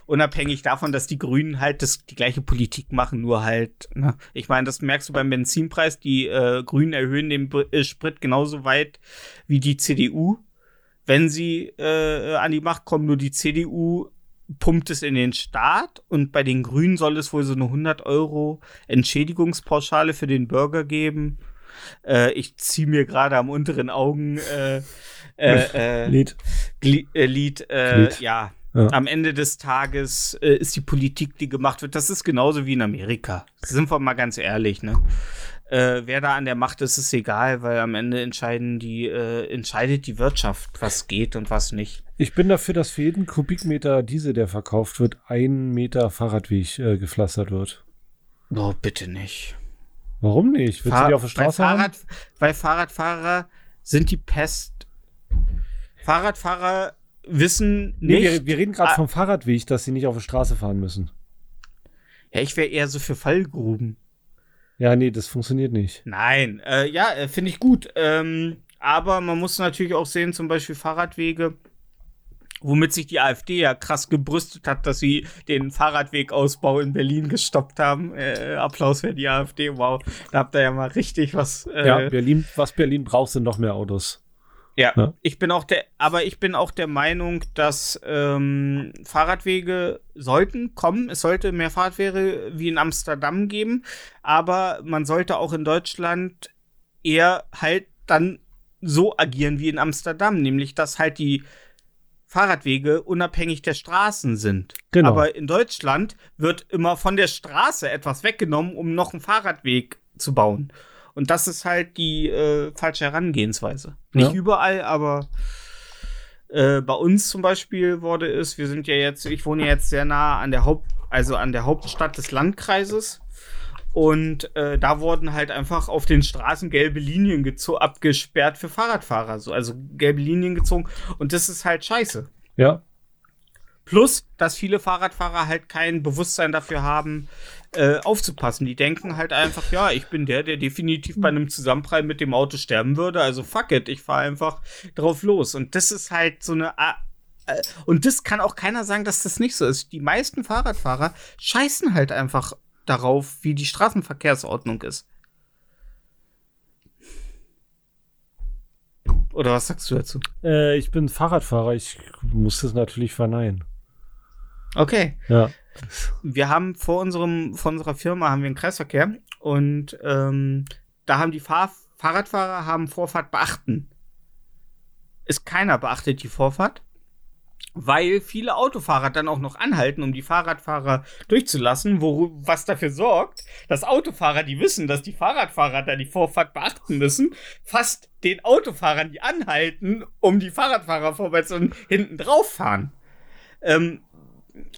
Unabhängig davon, dass die Grünen halt das, die gleiche Politik machen, nur halt, ne? Ich meine, das merkst du beim Benzinpreis, die äh, Grünen erhöhen den äh, Sprit genauso weit wie die CDU wenn sie äh, an die Macht kommen, nur die CDU pumpt es in den Staat und bei den Grünen soll es wohl so eine 100 Euro Entschädigungspauschale für den Bürger geben. Äh, ich ziehe mir gerade am unteren Augen äh, äh, äh, Lied. Äh, Lied, äh, Glied. ja. Ja. Am Ende des Tages äh, ist die Politik, die gemacht wird, das ist genauso wie in Amerika. Sind wir mal ganz ehrlich, ne? Äh, wer da an der Macht ist, ist egal, weil am Ende entscheiden die, äh, entscheidet die Wirtschaft, was geht und was nicht. Ich bin dafür, dass für jeden Kubikmeter Diesel, der verkauft wird, ein Meter Fahrradweg äh, gepflastert wird. Oh, bitte nicht. Warum nicht? Willst du Fahr- die auf der Straße haben? Fahrrad, weil Fahrradfahrer sind die Pest. Fahrradfahrer wissen Nee, nicht. wir, wir reden gerade Ah. vom Fahrradweg, dass sie nicht auf der Straße fahren müssen. ja, ich wäre eher so für Fallgruben. Ja, nee, das funktioniert nicht. Nein, äh, ja, äh, finde ich gut. Ähm, aber man muss natürlich auch sehen, zum Beispiel Fahrradwege, womit sich die AfD ja krass gebrüstet hat, dass sie den Fahrradwegausbau in Berlin gestoppt haben. Äh, Applaus für die AfD, wow. Da habt ihr ja mal richtig was. Äh, ja, Berlin, was Berlin braucht, sind noch mehr Autos. Ja, Ja. ich bin auch der, aber ich bin auch der Meinung, dass ähm, Fahrradwege sollten kommen. Es sollte mehr Fahrradwege wie in Amsterdam geben, aber man sollte auch in Deutschland eher halt dann so agieren wie in Amsterdam, nämlich dass halt die Fahrradwege unabhängig der Straßen sind. Genau. Aber in Deutschland wird immer von der Straße etwas weggenommen, um noch einen Fahrradweg zu bauen. Und das ist halt die äh, falsche Herangehensweise. Nicht Ja. überall, aber äh, bei uns zum Beispiel wurde es, wir sind ja jetzt, ich wohne ja jetzt sehr nah an der Haupt, also an der Hauptstadt des Landkreises. Und äh, da wurden halt einfach auf den Straßen gelbe Linien abgesperrt für Fahrradfahrer. So, also gelbe Linien gezogen. Und das ist halt scheiße. Ja, Plus, dass viele Fahrradfahrer halt kein Bewusstsein dafür haben, äh, aufzupassen. Die denken halt einfach, ja, ich bin der, der definitiv bei einem Zusammenprall mit dem Auto sterben würde. Also fuck it, ich fahre einfach drauf los. Und das ist halt so eine. Äh, und das kann auch keiner sagen, dass das nicht so ist. Die meisten Fahrradfahrer scheißen halt einfach darauf, wie die Straßenverkehrsordnung ist. Oder was sagst du dazu? äh, ich bin Fahrradfahrer, ich muss das natürlich verneinen. Okay. Ja, wir haben vor unserem, vor unserer Firma haben wir einen Kreisverkehr und ähm, da haben die Fahr Fahrradfahrer haben Vorfahrt beachten. Ist keiner beachtet die Vorfahrt, weil viele Autofahrer dann auch noch anhalten, um die Fahrradfahrer durchzulassen, wo, was dafür sorgt, dass Autofahrer, die wissen, dass die Fahrradfahrer da die Vorfahrt beachten müssen, fast den Autofahrern, die anhalten, um die Fahrradfahrer vorwärts und hinten drauf fahren. Ähm,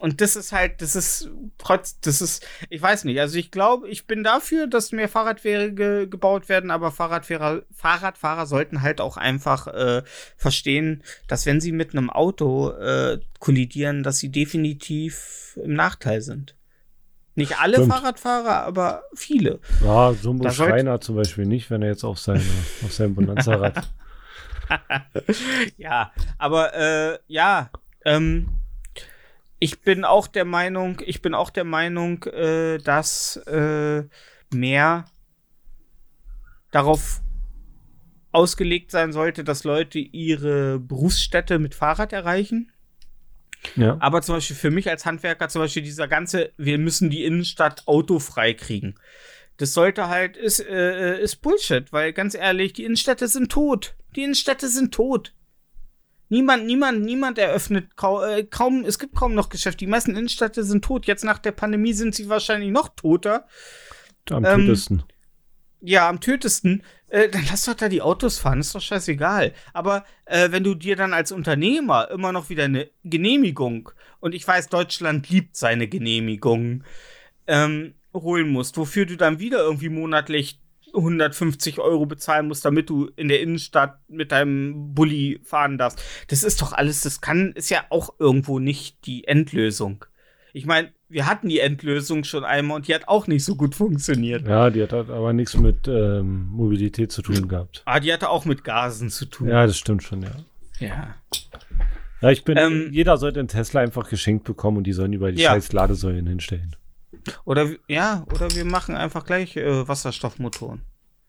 und das ist halt, das ist trotz, das ist, ich weiß nicht, also ich glaube, ich bin dafür, dass mehr Fahrradwege gebaut werden, aber Fahrradfahrer, Fahrradfahrer sollten halt auch einfach äh, verstehen, dass wenn sie mit einem Auto äh, kollidieren, dass sie definitiv im Nachteil sind. Nicht alle Stimmt. Fahrradfahrer, aber viele. Ja, Sumbo Da Schreiner zum Beispiel nicht, wenn er jetzt auf, seine, auf seinem Bonanza-Rad. ja, aber äh, ja, ähm, ich bin auch der Meinung, ich bin auch der Meinung, äh, dass äh, mehr darauf ausgelegt sein sollte, dass Leute ihre Berufsstätte mit Fahrrad erreichen. ja. Aber zum Beispiel für mich als Handwerker, zum Beispiel dieser ganze, wir müssen die Innenstadt autofrei kriegen. Das sollte halt, ist, äh, ist Bullshit, weil ganz ehrlich, die Innenstädte sind tot. Die Innenstädte sind tot. Niemand, niemand, niemand eröffnet kaum, äh, kaum, es gibt kaum noch Geschäfte. Die meisten Innenstädte sind tot. Jetzt nach der Pandemie sind sie wahrscheinlich noch toter. Am ähm, tötesten. Ja, am tötesten. Äh, dann lass doch da die Autos fahren, ist doch scheißegal. Aber äh, wenn du dir dann als Unternehmer immer noch wieder eine Genehmigung, und ich weiß, Deutschland liebt seine Genehmigungen, ähm, holen musst, wofür du dann wieder irgendwie monatlich 150 Euro bezahlen musst, damit du in der Innenstadt mit deinem Bulli fahren darfst. Das ist doch alles, das kann, ist ja auch irgendwo nicht die Endlösung. Ich meine, wir hatten die Endlösung schon einmal und die hat auch nicht so gut funktioniert. Ja, die hat halt aber nichts mit ähm, Mobilität zu tun gehabt. Ah, die hatte auch mit Gasen zu tun. Ja, das stimmt schon, ja. Ja. Ja, ich bin, Ähm, jeder sollte einen Tesla einfach geschenkt bekommen und die sollen über die Ja. scheiß Ladesäulen hinstellen. Oder ja, oder wir machen einfach gleich äh, Wasserstoffmotoren.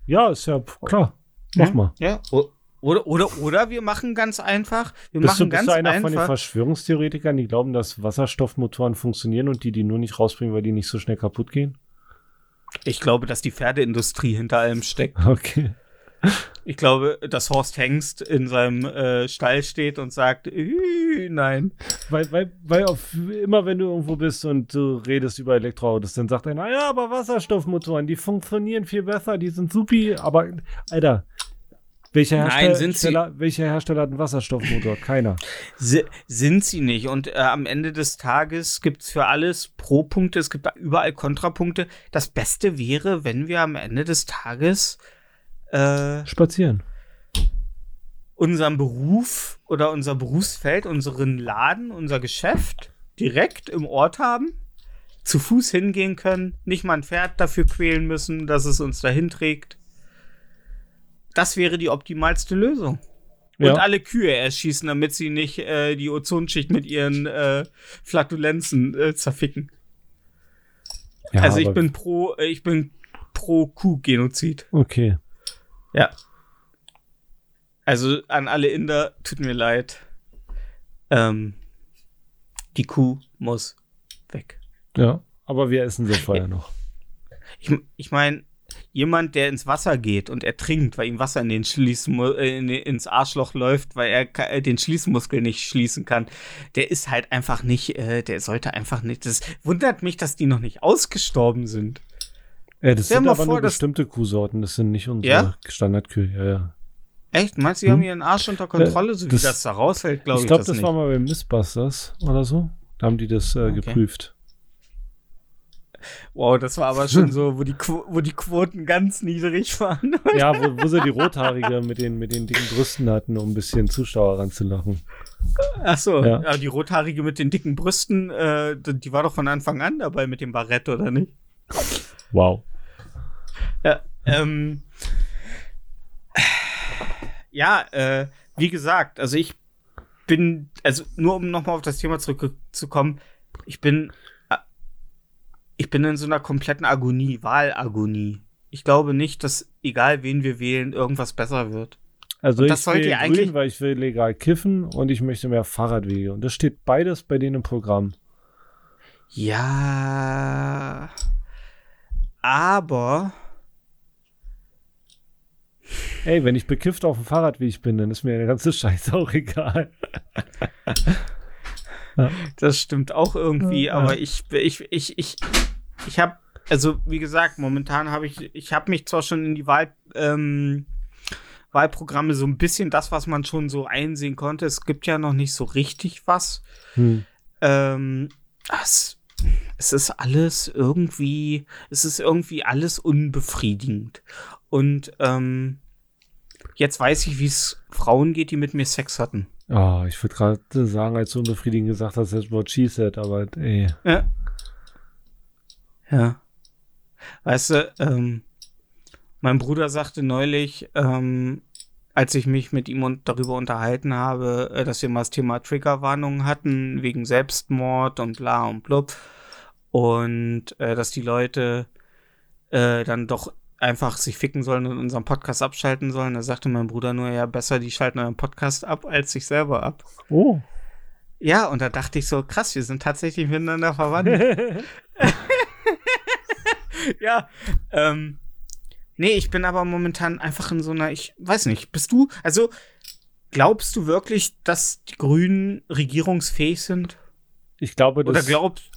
Ja, ist ja klar. Mach ja? mal. Ja. O- Oder, oder, oder wir machen ganz einfach. Wir Bist du, machen bist ganz du einer von den einfach. Verschwörungstheoretikern, die glauben, dass Wasserstoffmotoren funktionieren und die die nur nicht rausbringen, weil die nicht so schnell kaputt gehen? Ich glaube, dass die Pferdeindustrie hinter allem steckt. Okay. Ich glaube, dass Horst Hengst in seinem äh, Stall steht und sagt, "Ih, nein. Weil, weil, weil auf, immer wenn du irgendwo bist und du redest über Elektroautos, dann sagt einer, ja, aber Wasserstoffmotoren, die funktionieren viel besser, die sind supi, aber Alter, welcher Nein, Hersteller, sind sie- welcher Hersteller hat einen Wasserstoffmotor? Keiner. Si- sind sie nicht. Und äh, am Ende des Tages gibt es für alles Pro-Punkte, es gibt überall Kontrapunkte. Das Beste wäre, wenn wir am Ende des Tages äh, Spazieren. unseren Beruf oder unser Berufsfeld, unseren Laden, unser Geschäft direkt im Ort haben, zu Fuß hingehen können, nicht mal ein Pferd dafür quälen müssen, dass es uns dahin trägt. Das wäre die optimalste Lösung. Ja. Und alle Kühe erschießen, damit sie nicht äh, die Ozonschicht mit ihren äh, Flatulenzen äh, zerficken. Ja, also ich bin pro, äh, ich bin pro Kuhgenozid. Okay. Ja. Also an alle Inder, tut mir leid. Ähm, die Kuh muss weg. Ja. Aber wir essen sie vorher noch. Ich, ich meine, jemand, der ins Wasser geht und ertrinkt, weil ihm Wasser in den Schließmu äh, in, ins Arschloch läuft, weil er äh, den Schließmuskel nicht schließen kann, der ist halt einfach nicht, äh, der sollte einfach nicht. Das wundert mich, dass die noch nicht ausgestorben sind. Äh, das Stell sind aber vor, nur bestimmte Kuhsorten, das sind nicht unsere Ja? Standardkühe. Ja, ja. Echt? Meinst du, die Hm? haben ihren Arsch unter Kontrolle, so wie das- das da rausfällt, glaube ich ich, glaube, das das war mal bei Missbusters oder so. Da haben die das äh, Okay. geprüft. Wow, das war aber schon so, wo die, Qu wo die Quoten ganz niedrig waren. Ja, wo, wo sie die Rothaarige mit den, mit den dicken Brüsten hatten, um ein bisschen Zuschauer ranzulachen. Ach so, Ja. ja. die Rothaarige mit den dicken Brüsten, äh, die die war doch von Anfang an dabei mit dem Barett, oder nicht? Wow. Ja, ähm, ja, äh, wie gesagt, also ich bin, also nur um nochmal auf das Thema zurückzukommen, ich bin, äh, ich bin in so einer kompletten Agonie, Wahlagonie. Ich glaube nicht, dass egal wen wir wählen, irgendwas besser wird. Also Und das ich sollte will ja eigentlich- grün, weil ich will legal kiffen und ich möchte mehr Fahrradwege. Und das steht beides bei denen im Programm. Ja. Aber. Ey, wenn ich bekifft auf dem Fahrradweg bin, dann ist mir der ganze Scheiß auch egal. Das stimmt auch irgendwie, Ja. aber ich, ich, ich, ich, ich habe, also wie gesagt, momentan habe ich, ich habe mich zwar schon in die Wahl, ähm, Wahlprogramme so ein bisschen das, was man schon so einsehen konnte. Es gibt ja noch nicht so richtig was. Hm. ähm, es, es ist alles irgendwie, es ist irgendwie alles unbefriedigend. Und ähm, jetzt weiß ich, wie es Frauen geht, die mit mir Sex hatten. Oh, ich würde gerade sagen, als du unbefriedigend gesagt hast, das Wort she said, aber ey. Ja. Ja. Weißt du, ähm, mein Bruder sagte neulich, ähm, als ich mich mit ihm und darüber unterhalten habe, äh, dass wir mal das Thema Triggerwarnungen hatten, wegen Selbstmord und bla und blub. Und äh, dass die Leute äh, dann doch einfach sich ficken sollen und unseren Podcast abschalten sollen. Da sagte mein Bruder nur, ja, besser, die schalten euren Podcast ab, als sich selber ab. Oh. Ja, und da dachte ich so, krass, wir sind tatsächlich miteinander verwandt. ja, ähm, nee, ich bin aber momentan einfach in so einer, ich weiß nicht, bist du, also glaubst du wirklich, dass die Grünen regierungsfähig sind? Ich glaube, Oder das, glaubst,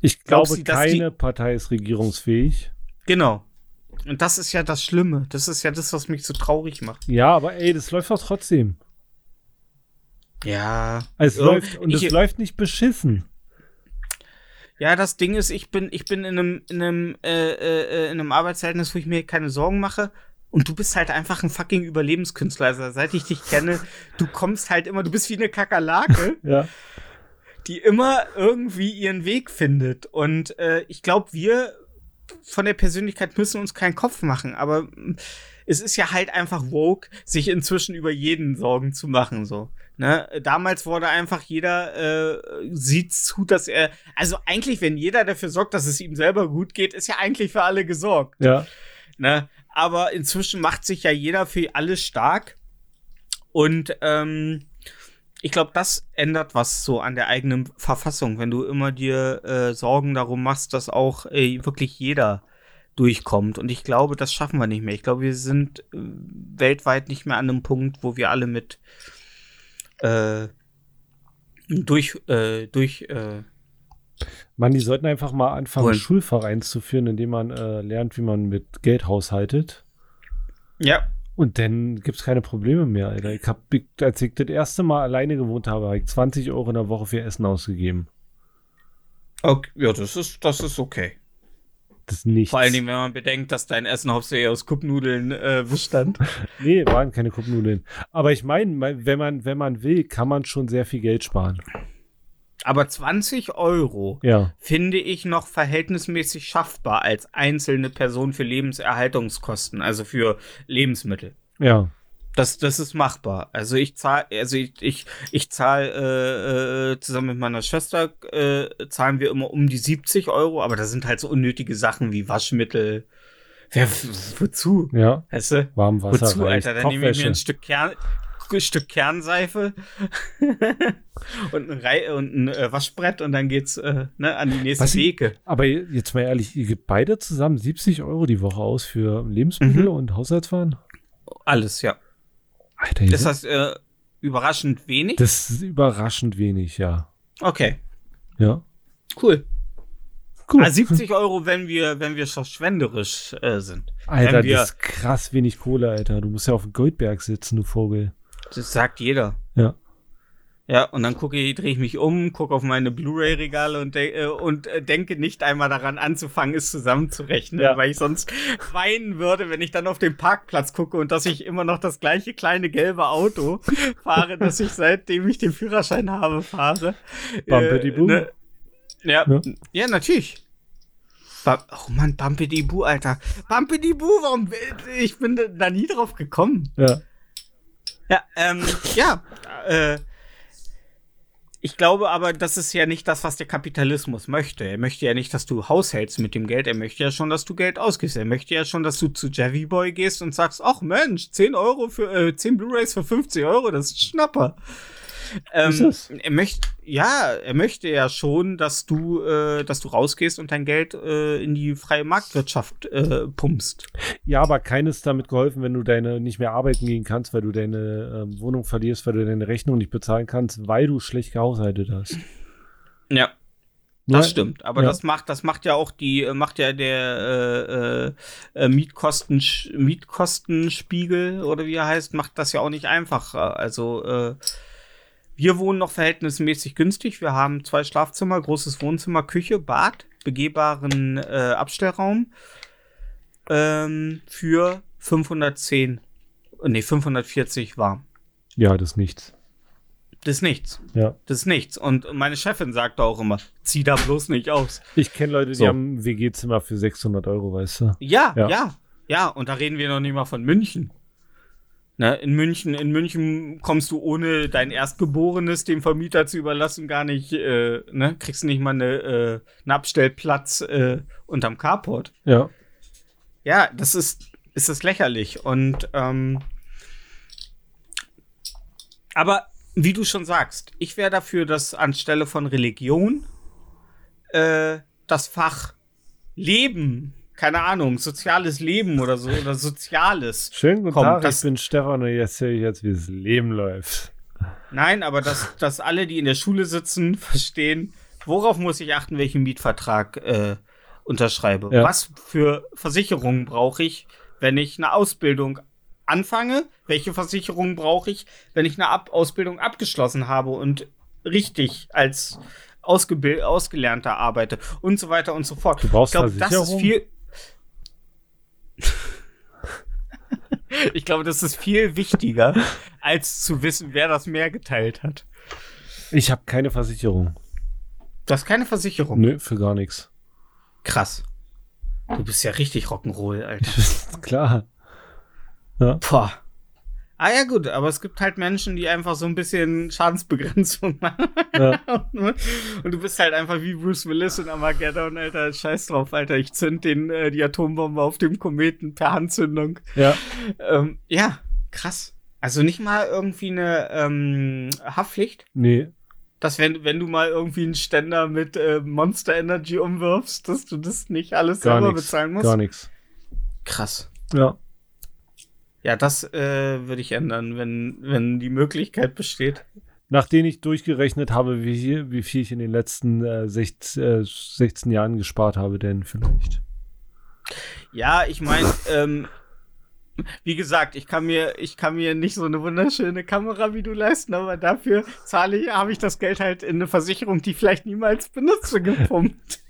ich glaube die- keine Partei ist regierungsfähig. genau. Und das ist ja das Schlimme. Das ist ja das, was mich so traurig macht. Ja, aber ey, das läuft doch trotzdem. Ja. Es Ja, läuft und es ich- läuft nicht beschissen. Ja, das Ding ist, ich bin, ich bin in einem, in einem, äh, äh, in einem Arbeitsverhältnis, wo ich mir keine Sorgen mache. Und du bist halt einfach ein fucking Überlebenskünstler. Also, seit ich dich kenne, du kommst halt immer, du bist wie eine Kakerlake, Ja. Die immer irgendwie ihren Weg findet. Und äh, ich glaube, wir von der Persönlichkeit müssen uns keinen Kopf machen. Aber es ist ja halt einfach woke, sich inzwischen über jeden Sorgen zu machen. So. Ne? Damals wurde einfach jeder äh, sieht zu, dass er. Also eigentlich, wenn jeder dafür sorgt, dass es ihm selber gut geht, ist ja eigentlich für alle gesorgt. Ja. Ne? Aber inzwischen macht sich ja jeder für alles stark. Und ähm, ich glaube, das ändert was so an der eigenen Verfassung, wenn du immer dir äh, Sorgen darum machst, dass auch äh, wirklich jeder durchkommt. Und ich glaube, das schaffen wir nicht mehr. Ich glaube, wir sind äh, weltweit nicht mehr an einem Punkt, wo wir alle mit äh, durch, äh, durch, äh, Mann, die sollten einfach mal anfangen, Wollen. Schulvereins zu führen, indem man äh, lernt, wie man mit Geld haushaltet. ja, Und dann gibt es keine Probleme mehr, Alter. Ich hab, als ich das erste Mal alleine gewohnt habe, habe ich 20 Euro in der Woche für Essen ausgegeben. okay, ja, das ist, das ist okay. Das ist nichts. Vor allen Dingen, wenn man bedenkt, dass dein Essen hauptsächlich aus Kuppnudeln äh, bestand. Nee, waren keine Kuppnudeln. Aber ich meine, wenn man, wenn man will, kann man schon sehr viel Geld sparen. Aber 20 Euro Ja. finde ich noch verhältnismäßig schaffbar als einzelne Person für Lebenserhaltungskosten, also für Lebensmittel. Ja. Das, das ist machbar. Also ich zahle, also ich, ich, ich zahle äh, äh, zusammen mit meiner Schwester äh, zahlen wir immer um die 70 Euro, aber das sind halt so unnötige Sachen wie Waschmittel. Wer, wozu? Ja. Weißt du? Warmwasser. Wozu. Alter? Dann nehme ich mir ein Stück, Kern, Stück Kernseife und ein, Rei und ein äh, Waschbrett und dann geht's äh, ne, an die nächste Was Theke. Aber jetzt mal ehrlich, ihr gebt beide zusammen 70 Euro die Woche aus für Lebensmittel Mhm. und Haushaltswaren? Alles, ja. Alter, Ist das äh, überraschend wenig? das ist überraschend wenig, ja. Okay, Ja. cool. Cool. Ah, 70 Euro, wenn wir, wenn wir verschwenderisch äh, sind. Alter, das ist krass wenig Kohle, Alter. Du musst ja auf dem Goldberg sitzen, du Vogel. Das sagt jeder. Ja. Ja, und dann gucke ich, drehe ich mich um, gucke auf meine Blu-ray-Regale und, de äh, und äh, denke nicht einmal daran anzufangen, es zusammenzurechnen, Ja. weil ich sonst weinen würde, wenn ich dann auf den Parkplatz gucke und dass ich immer noch das gleiche kleine gelbe Auto fahre, das ich seitdem ich den Führerschein habe, fahre. Bumpity-boo. ne? ja, Ja. ja, natürlich. Ba oh Mann, Bumpity-Boo, Alter. Bumpity-Boo, warum? Ich bin da nie drauf gekommen. Ja. Ja, ähm, ja, äh, ich glaube aber, das ist ja nicht das, was der Kapitalismus möchte. Er möchte ja nicht, dass du haushältst mit dem Geld. Er möchte ja schon, dass du Geld ausgibst. Er möchte ja schon, dass du zu Javi Boy gehst und sagst, ach Mensch, 10 Euro für, äh, 10 Blu-Rays für 50 Euro, das ist Schnapper. Ähm, er möchte, ja, er möchte ja schon, dass du, äh, dass du rausgehst und dein Geld äh, in die freie Marktwirtschaft äh, pumpst. Ja, aber keines ist damit geholfen, wenn du deine nicht mehr arbeiten gehen kannst, weil du deine ähm, Wohnung verlierst, weil du deine Rechnung nicht bezahlen kannst, weil du schlecht gehaushaltet hast. Ja. Nur- Das stimmt, aber ja. das macht, das macht ja auch die, äh, macht ja der äh, äh, Mietkosten, Mietkostenspiegel oder wie er heißt, macht das ja auch nicht einfacher. Also äh, Wir wohnen noch verhältnismäßig günstig. Wir haben zwei Schlafzimmer, großes Wohnzimmer, Küche, Bad, begehbaren äh, Abstellraum ähm, für 510, nee, 540 warm. Ja, das ist nichts. Das ist nichts. Ja. Das ist nichts. Und meine Chefin sagt auch immer, zieh da bloß nicht aus. Ich kenne Leute, die So. haben ein WG-Zimmer für 600 Euro, weißt du? Ja, Ja. ja, ja, Und da reden wir noch nicht mal von München. Ne, in München, in München kommst du ohne dein Erstgeborenes dem Vermieter zu überlassen gar nicht, äh, ne, kriegst nicht mal eine, äh, einen Abstellplatz äh, unterm Carport. Ja. Ja, das ist, ist das lächerlich. Und ähm, aber wie du schon sagst, ich wäre dafür, dass anstelle von Religion äh, das Fach Leben, keine Ahnung, soziales Leben oder so oder Soziales. Schönen guten Komm, Tag, das- ich bin Stefan und jetzt sehe ich jetzt, wie das Leben läuft. Nein, aber dass, dass alle, die in der Schule sitzen, verstehen, worauf muss ich achten, welchen Mietvertrag äh, unterschreibe. Ja. Was für Versicherungen brauche ich, wenn ich eine Ausbildung anfange? Welche Versicherungen brauche ich, wenn ich eine Ab Ausbildung abgeschlossen habe und richtig als Ausgebil Ausgelernter arbeite und so weiter und so fort. Du brauchst ich glaube, das ist viel. ich glaube, das ist viel wichtiger, als zu wissen, wer das mehr geteilt hat. Ich habe keine Versicherung. Du hast keine Versicherung. Nö, für gar nichts. Krass. Du bist ja richtig Rock'n'Roll, Alter. Klar. Boah. Ah ja gut, aber es gibt halt Menschen, die einfach so ein bisschen Schadensbegrenzung machen. Ja. Und du bist halt einfach wie Bruce Willis in Armageddon, Alter. Scheiß drauf, Alter. Ich zünd den, äh, die Atombombe auf dem Kometen per Handzündung. ja. Ähm, ja, krass. Also nicht mal irgendwie eine ähm, Haftpflicht, Nee. dass wenn, wenn du mal irgendwie einen Ständer mit äh, Monster Energy umwirfst, dass du das nicht alles Gar selber nichts. bezahlen musst. Gar nichts. Krass. Ja. Ja, das äh, würde ich ändern, wenn, wenn die Möglichkeit besteht. Nachdem ich durchgerechnet habe, wie, hier, wie viel ich in den letzten äh, 16, äh, 16 Jahren gespart habe, denn vielleicht. Ja, ich meine, ähm, wie gesagt, ich kann mir, ich kann mir nicht so eine wunderschöne Kamera wie du leisten, aber dafür zahle ich, habe ich das Geld halt in eine Versicherung, die ich vielleicht niemals benutze, gepumpt.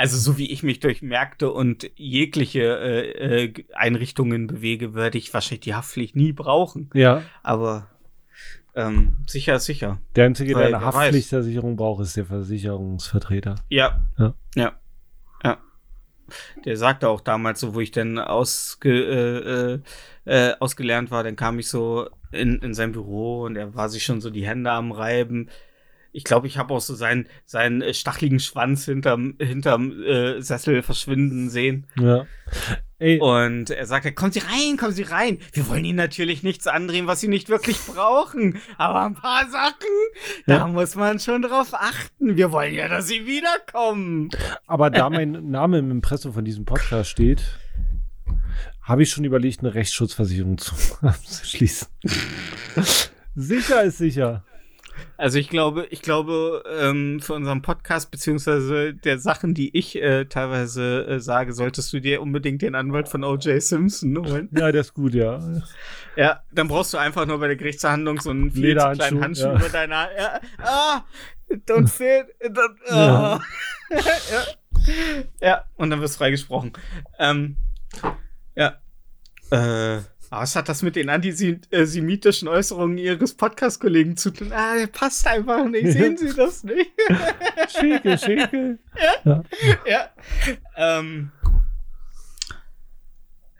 Also so wie ich mich durch Märkte und jegliche äh, äh, Einrichtungen bewege, würde ich wahrscheinlich die Haftpflicht nie brauchen. Ja. Aber ähm, sicher ist sicher. Der Einzige, der eine weiß. Haftpflichtversicherung braucht, ist der Versicherungsvertreter. Ja. Ja. Ja. Ja. Der sagte auch damals, so wo ich dann ausge, äh, äh, ausgelernt war, dann kam ich so in, in sein Büro und er war sich schon so die Hände am Reiben. Ich glaube, ich habe auch so seinen, seinen äh, stachligen Schwanz hinterm, hinterm äh, Sessel verschwinden sehen. Ja. Ey, Und er sagte, kommen Sie rein, kommen Sie rein. Wir wollen Ihnen natürlich nichts andrehen, was Sie nicht wirklich brauchen. Aber ein paar Sachen, da Ja. muss man schon drauf achten. Wir wollen ja, dass Sie wiederkommen. aber da mein Name im Impressum von diesem Podcast steht, habe ich schon überlegt, eine Rechtsschutzversicherung zu zu schließen. sicher ist sicher. Also ich glaube, ich glaube, ähm, für unseren Podcast, beziehungsweise der Sachen, die ich äh, teilweise äh, sage, solltest du dir unbedingt den Anwalt von O.J. Simpson holen. Ja, der ist gut, ja. Ja, dann brauchst du einfach nur bei der Gerichtsverhandlung so einen viel zu kleinen Handschuh ja. über deiner. Ja, ah, don't fit. Don't, ah. ja. ja, und dann wirst du freigesprochen. Ähm, ja. Äh, was hat das mit den antisemitischen Äußerungen ihres Podcast-Kollegen zu tun? Ah, passt einfach nicht. Sehen Sie das nicht? Schicke, schicke. ja. Ähm,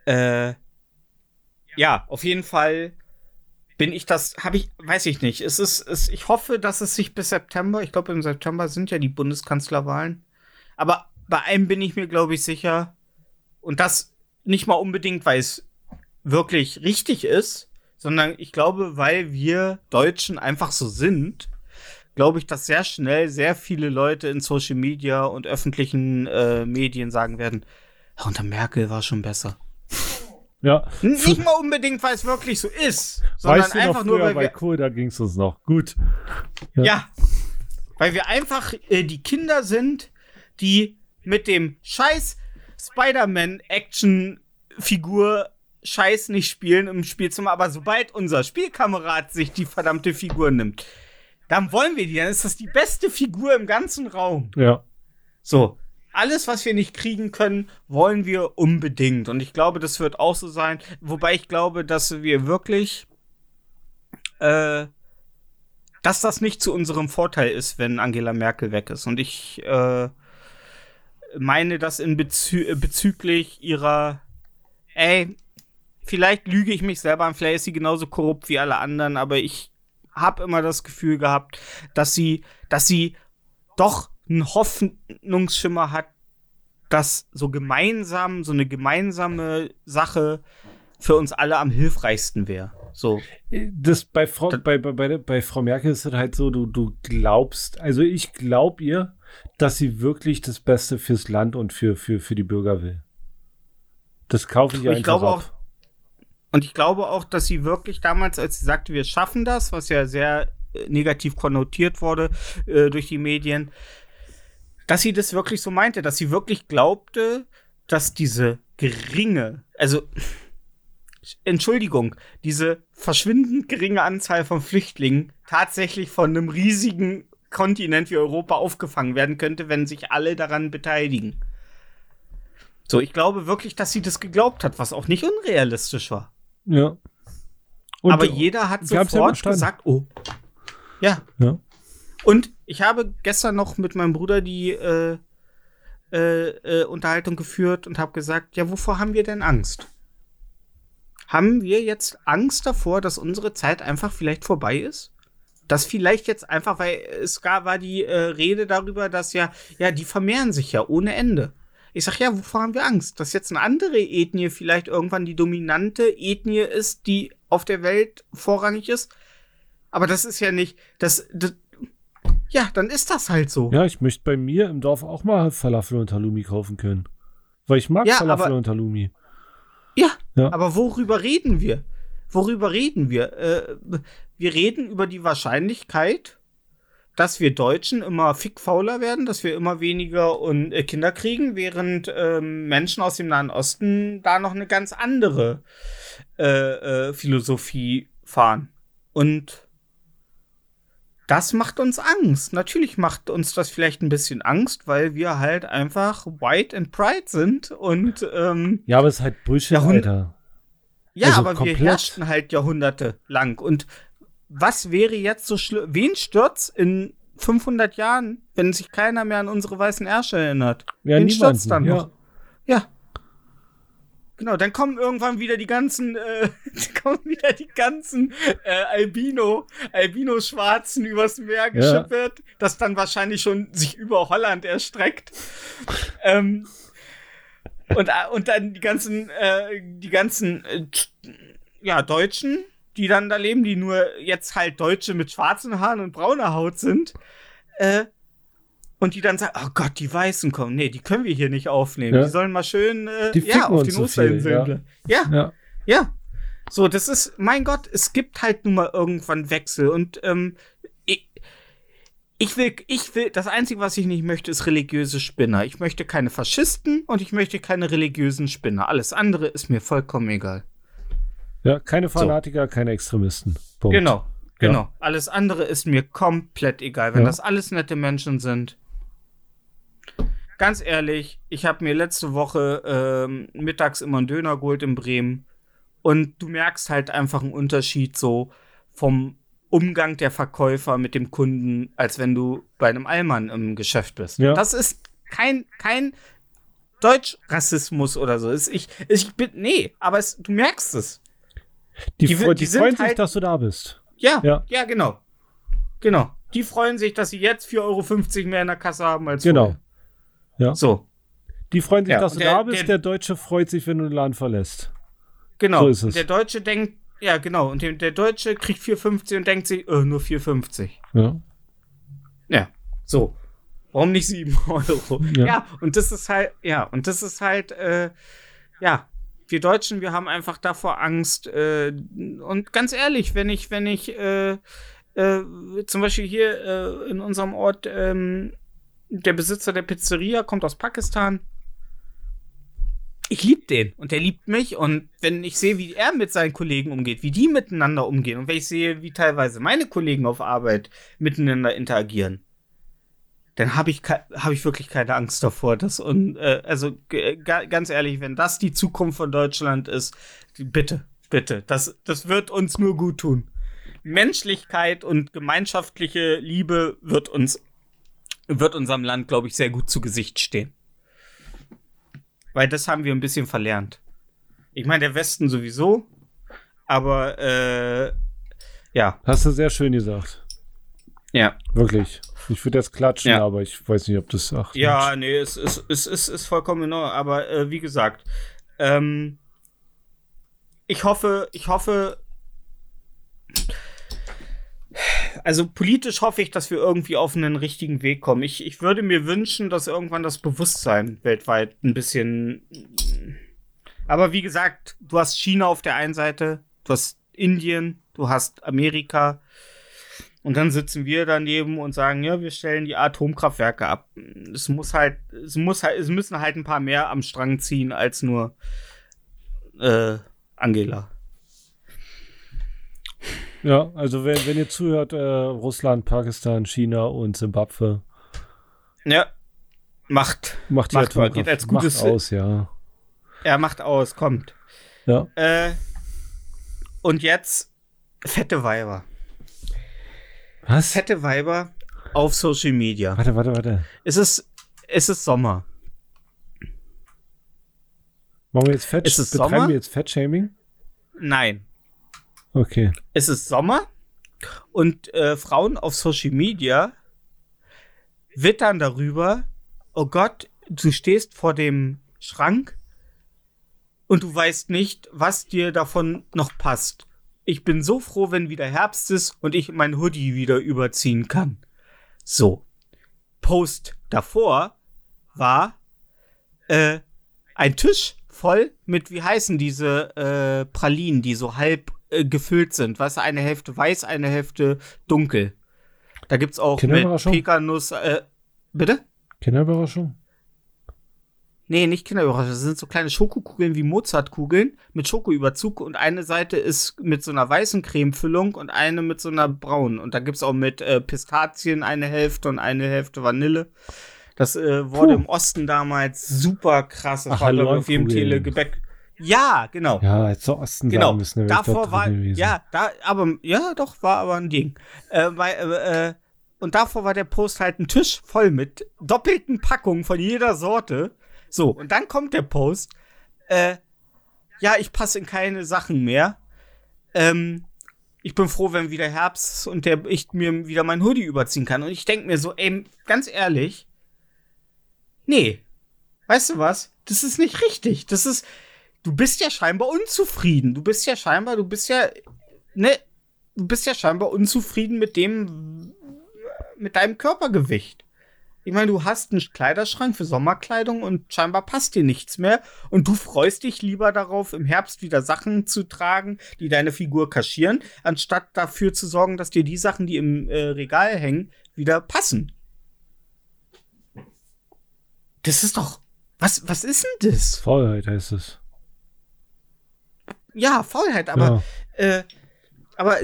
äh, ja, auf jeden Fall bin ich das, habe ich, weiß ich nicht. Es ist, es, ich hoffe, dass es sich bis September, ich glaube, im September sind ja die Bundeskanzlerwahlen. Aber bei einem bin ich mir, glaube ich, sicher. Und das nicht mal unbedingt, weil es wirklich richtig ist, sondern ich glaube, weil wir Deutschen einfach so sind, glaube ich, dass sehr schnell sehr viele Leute in Social Media und öffentlichen äh, Medien sagen werden, "Ja, unter Merkel war schon besser. Ja. Nicht mal unbedingt, weil es wirklich so ist, sondern Weißt du noch einfach nur, weil bei wir, Kohl, da ging es uns noch. Gut. ja, weil wir einfach äh, die Kinder sind, die mit dem scheiß Spider-Man-Action-Figur Scheiß nicht spielen im Spielzimmer, aber sobald unser Spielkamerad sich die verdammte Figur nimmt, dann wollen wir die, dann ist das die beste Figur im ganzen Raum. Ja. So, alles, was wir nicht kriegen können, wollen wir unbedingt. Und ich glaube, das wird auch so sein. Wobei ich glaube, dass wir wirklich, äh, dass das nicht zu unserem Vorteil ist, wenn Angela Merkel weg ist. Und ich äh, meine das in bezü bezüglich ihrer, ey, vielleicht lüge ich mich selber an, vielleicht ist sie genauso korrupt wie alle anderen, aber ich habe immer das Gefühl gehabt, dass sie, dass sie doch einen Hoffnungsschimmer hat, dass so gemeinsam, so eine gemeinsame Sache für uns alle am hilfreichsten wäre. So. Das bei Frau, Das- bei, bei, bei, bei Frau Merkel ist es halt so, du, du glaubst, also ich glaube ihr, dass sie wirklich das Beste fürs Land und für, für, für die Bürger will. Das kaufe ich Ich einfach glaube ab. auch, und ich glaube auch, dass sie wirklich damals, als sie sagte, wir schaffen das, was ja sehr äh, negativ konnotiert wurde äh, durch die Medien, dass sie das wirklich so meinte, dass sie wirklich glaubte, dass diese geringe, also Entschuldigung, diese verschwindend geringe Anzahl von Flüchtlingen tatsächlich von einem riesigen Kontinent wie Europa aufgefangen werden könnte, wenn sich alle daran beteiligen. So, ich glaube wirklich, dass sie das geglaubt hat, was auch nicht unrealistisch war. Ja. Und, Aber jeder hat ja sofort überstanden. gesagt, oh. Ja. Ja. Und ich habe gestern noch mit meinem Bruder die äh, äh, äh, Unterhaltung geführt und habe gesagt, ja, wovor haben wir denn Angst? Haben wir jetzt Angst davor, dass unsere Zeit einfach vielleicht vorbei ist? Dass vielleicht jetzt einfach, weil es gab, war die äh, Rede darüber, dass ja, ja, die vermehren sich ja ohne Ende. Ich sag, ja, wovor haben wir Angst? Dass jetzt eine andere Ethnie vielleicht irgendwann die dominante Ethnie ist, die auf der Welt vorrangig ist? Aber das ist ja nicht, das, das ja, dann ist das halt so. Ja, ich möchte bei mir im Dorf auch mal Falafel und Halloumi kaufen können. Weil ich mag Ja, Falafel aber- und Halloumi. Ja, Ja. aber worüber reden wir? Worüber reden wir? Äh, wir reden über die Wahrscheinlichkeit, dass wir Deutschen immer fickfauler werden, dass wir immer weniger und, äh, Kinder kriegen, während ähm, Menschen aus dem Nahen Osten da noch eine ganz andere äh, äh, Philosophie fahren. Und das macht uns Angst. Natürlich macht uns das vielleicht ein bisschen Angst, weil wir halt einfach white and pride sind und ähm, Ja, aber es ist halt Bullshit, Jahrhund- Alter. ja, Also aber wir komplett. herrschten halt Jahrhunderte lang. Und was wäre jetzt so schlimm? Wen stürzt in 500 Jahren, wenn sich keiner mehr an unsere weißen Ärsche erinnert? Ja, Wen stürzt dann ja. noch? Ja. Genau, dann kommen irgendwann wieder die ganzen, äh, kommen wieder die ganzen äh, Albino, Albino-Schwarzen übers Meer geschippert, das dann wahrscheinlich schon sich über Holland erstreckt. ähm, und, äh, und dann die ganzen, äh, die ganzen, äh, ja, Deutschen, die dann da leben, die nur jetzt halt Deutsche mit schwarzen Haaren und brauner Haut sind, äh, und die dann sagen, oh Gott, die Weißen kommen. Nee, die können wir hier nicht aufnehmen. Ja. Die sollen mal schön äh, Die ja, auf den so Osterinseln. Ja. ja, Ja. ja. So, das ist, mein Gott, es gibt halt nun mal irgendwann Wechsel. Und ähm, ich, ich will, ich will, das Einzige, was ich nicht möchte, ist religiöse Spinner. Ich möchte keine Faschisten und ich möchte keine religiösen Spinner. Alles andere ist mir vollkommen egal. Ja, keine Fanatiker, keine Extremisten. Punkt. Genau, genau. Alles andere ist mir komplett egal, wenn Ja. das alles nette Menschen sind. Ganz ehrlich, ich habe mir letzte Woche ähm, mittags immer einen Döner geholt in Bremen und du merkst halt einfach einen Unterschied so vom Umgang der Verkäufer mit dem Kunden, als wenn du bei einem Allmann im Geschäft bist. Ja. Das ist kein, kein Deutschrassismus oder so. Ich, ich bin, nee, aber es, du merkst es. Die, Die die, die freuen sich, halt- dass du da bist. Ja, Ja. ja, genau. Genau. Die freuen sich, dass sie jetzt 4,50 Euro mehr in der Kasse haben als Genau. vorher. Ja. So, Die freuen sich, Ja, dass du der- da bist. der- Der, Deutsche freut sich, wenn du den Laden verlässt. genau. So ist es. Der Deutsche denkt, ja, genau. Und der, Deutsche kriegt 4,50 und denkt sich, äh, nur 4,50. Ja. Ja, so. Warum nicht 7 Euro? Ja. Ja. und das ist halt, ja, und das ist halt, äh, ja, wir Deutschen, wir haben einfach davor Angst. Äh, und ganz ehrlich, wenn ich, wenn ich, äh, äh, zum Beispiel hier äh, in unserem Ort, ähm, der Besitzer der Pizzeria kommt aus Pakistan. ich liebe den und der liebt mich und wenn ich sehe, wie er mit seinen Kollegen umgeht, wie die miteinander umgehen und wenn ich sehe, wie teilweise meine Kollegen auf Arbeit miteinander interagieren, dann habe ich, hab ich wirklich keine Angst davor. Dass, und, äh, also ganz ehrlich, wenn das die Zukunft von Deutschland ist, bitte, bitte, das, das wird uns nur gut tun. Menschlichkeit und gemeinschaftliche Liebe wird uns, wird unserem Land, glaube ich, sehr gut zu Gesicht stehen. Weil das haben wir ein bisschen verlernt. Ich meine, der Westen sowieso, aber äh, ja. Hast du sehr schön gesagt. Ja. Wirklich. Ich würde jetzt klatschen, ja. aber ich weiß nicht, ob das. Ach, ja, nee, es ist, es, ist, ist vollkommen Ordnung. Aber äh, wie gesagt, ähm, ich hoffe, ich hoffe, also politisch hoffe ich, dass wir irgendwie auf einen richtigen Weg kommen. Ich, ich würde mir wünschen, dass irgendwann das Bewusstsein weltweit ein bisschen. Aber wie gesagt, du hast China auf der einen Seite, du hast Indien, du hast Amerika. Und dann sitzen wir daneben und sagen, ja, wir stellen die Atomkraftwerke ab. Es muss halt, es muss halt, es müssen halt ein paar mehr am Strang ziehen als nur äh, Angela. Ja, also wenn, wenn ihr zuhört, äh, Russland, Pakistan, China und Zimbabwe. Ja, macht. Macht, macht mal, geht als gutes macht aus, ja. Er macht aus, kommt. Ja. Äh, und jetzt fette Weiber. Was? Fette Weiber auf Social Media. Warte, warte, warte. Es ist, es ist Sommer. Machen wir jetzt Fett? Ist es Betreiben Sommer? wir jetzt Fettshaming? Nein. Okay. Es ist Sommer und äh, Frauen auf Social Media wittern darüber, oh Gott, du stehst vor dem Schrank und du weißt nicht, was dir davon noch passt. Ich bin so froh, wenn wieder Herbst ist und ich mein Hoodie wieder überziehen kann. So. Post davor war äh, ein Tisch voll mit, wie heißen diese äh, Pralinen, die so halb äh, gefüllt sind. Du, eine Hälfte weiß, eine Hälfte dunkel. Da gibt's auch mit Pekanuss. Äh, bitte? Kinderüberraschung? Nee, nicht Kinderüberraschung. Das sind so kleine Schokokugeln wie Mozartkugeln mit Schokoüberzug und eine Seite ist mit so einer weißen Cremefüllung und eine mit so einer braunen. Und da gibt's auch mit äh, Pistazien eine Hälfte und eine Hälfte Vanille. Das äh, wurde Puh. im Osten damals super krass. Das Ach, war, auf jedem Telegebäck. Ja, genau. Ja, jetzt zur Osten genau. müssen. Davor war, ja, da, aber, ja, doch, war aber ein Ding. Äh, weil, äh, und davor war der Post halt ein Tisch voll mit doppelten Packungen von jeder Sorte. So, und dann kommt der Post, äh, ja, ich passe in keine Sachen mehr. Ähm, ich bin froh, wenn wieder Herbst ist und der, ich mir wieder mein Hoodie überziehen kann. Und ich denke mir so, ey, ganz ehrlich, nee, weißt du was? Das ist nicht richtig. Das ist, du bist ja scheinbar unzufrieden. Du bist ja scheinbar, du bist ja, ne, du bist ja scheinbar unzufrieden mit dem, mit deinem Körpergewicht. Ich meine, du hast einen Kleiderschrank für Sommerkleidung und scheinbar passt dir nichts mehr. Und du freust dich lieber darauf, im Herbst wieder Sachen zu tragen, die deine Figur kaschieren, anstatt dafür zu sorgen, dass dir die Sachen, die im äh, Regal hängen, wieder passen. Das ist doch. Was, was ist denn das? Faulheit heißt es. Ja, Faulheit, aber. Ja. Äh, aber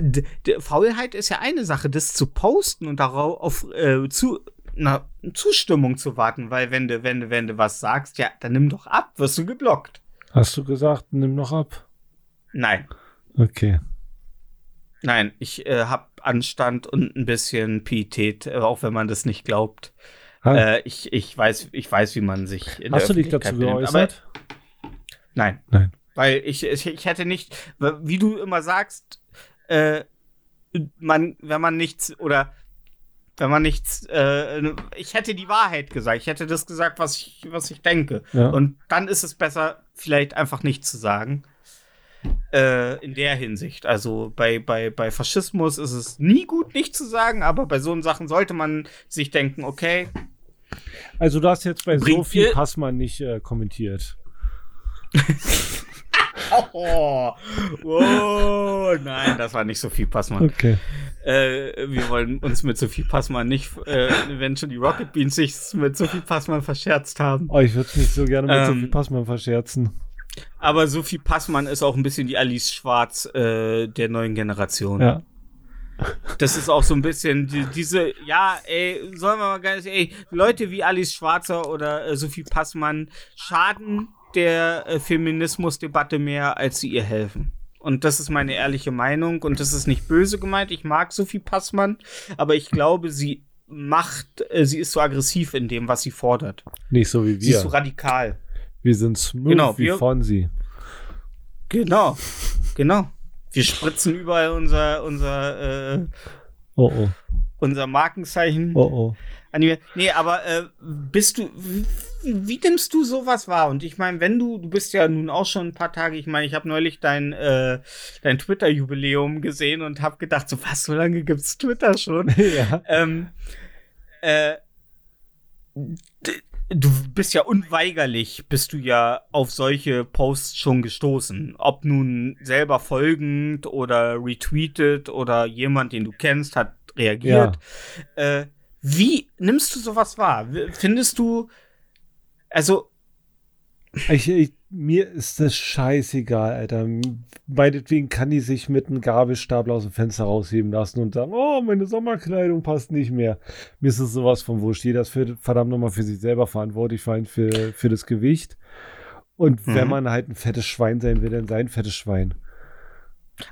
Faulheit ist ja eine Sache, das zu posten und darauf auf, äh, zu, na, Zustimmung zu warten, weil wenn du, wenn du, wenn du was sagst, ja, dann nimm doch ab, wirst du geblockt. Hast du gesagt, nimm doch ab? Nein. Okay. Nein, ich äh, habe Anstand und ein bisschen Pietät, äh, auch wenn man das nicht glaubt. Äh, ich, ich, weiß, ich weiß, wie man sich in Hast du dich dazu geäußert? nein. Nein. Weil ich, ich, ich hätte nicht, wie du immer sagst, äh, man, wenn man nichts oder wenn man nichts, äh, ich hätte die Wahrheit gesagt, ich hätte das gesagt, was ich, was ich denke. Ja. Und dann ist es besser, vielleicht einfach nichts zu sagen. Äh, in der Hinsicht. Also bei, bei, bei Faschismus ist es nie gut, nicht zu sagen, aber bei so Sachen sollte man sich denken, okay. Also du hast jetzt bei Sophie Passmann nicht äh, kommentiert. Oh, oh, nein, das war nicht Sophie Passmann. Okay. Äh, wir wollen uns mit Sophie Passmann nicht, äh, wenn schon die Rocket Beans sich mit Sophie Passmann verscherzt haben. Oh, ich würde mich so gerne mit Ähm, Sophie Passmann verscherzen. Aber Sophie Passmann ist auch ein bisschen die Alice Schwarz äh, der neuen Generation. Ja. Das ist auch so ein bisschen die, diese, ja, ey, sollen wir mal ganz, ey, Leute wie Alice Schwarzer oder äh, Sophie Passmann schaden der äh, Feminismusdebatte mehr, als sie ihr helfen. Und das ist meine ehrliche Meinung und das ist nicht böse gemeint. Ich mag Sophie Passmann, aber ich glaube, sie macht, äh, sie ist so aggressiv in dem, was sie fordert. Nicht so wie Sie ist so wir. radikal. Wir sind smooth Genau, wie wir- Fonsi. Genau, genau. Wir spritzen überall unser, unser, äh, Oh oh. unser Markenzeichen. Oh oh. Anime. Nee, aber äh, bist du, wie, wie nimmst du sowas wahr? Und ich meine, wenn du, du bist ja nun auch schon ein paar Tage, ich meine, ich habe neulich dein, äh, dein Twitter-Jubiläum gesehen und habe gedacht, so was, so lange gibt's Twitter schon? ja. ähm, äh, du bist ja unweigerlich, bist du ja auf solche Posts schon gestoßen. Ob nun selber folgend oder retweetet oder jemand, den du kennst, hat reagiert. Äh, wie nimmst du sowas wahr? Findest du, also, Ich, ich, mir ist das scheißegal, Alter. Meinetwegen kann die sich mit einem Gabelstapler aus dem Fenster rausheben lassen und sagen, oh, meine Sommerkleidung passt nicht mehr. Mir ist es sowas von wurscht. Jeder ist für, verdammt nochmal für sich selber verantwortlich, vor allem für, für das Gewicht. Und wenn Mhm. man halt ein fettes Schwein sein will, dann sein fettes Schwein.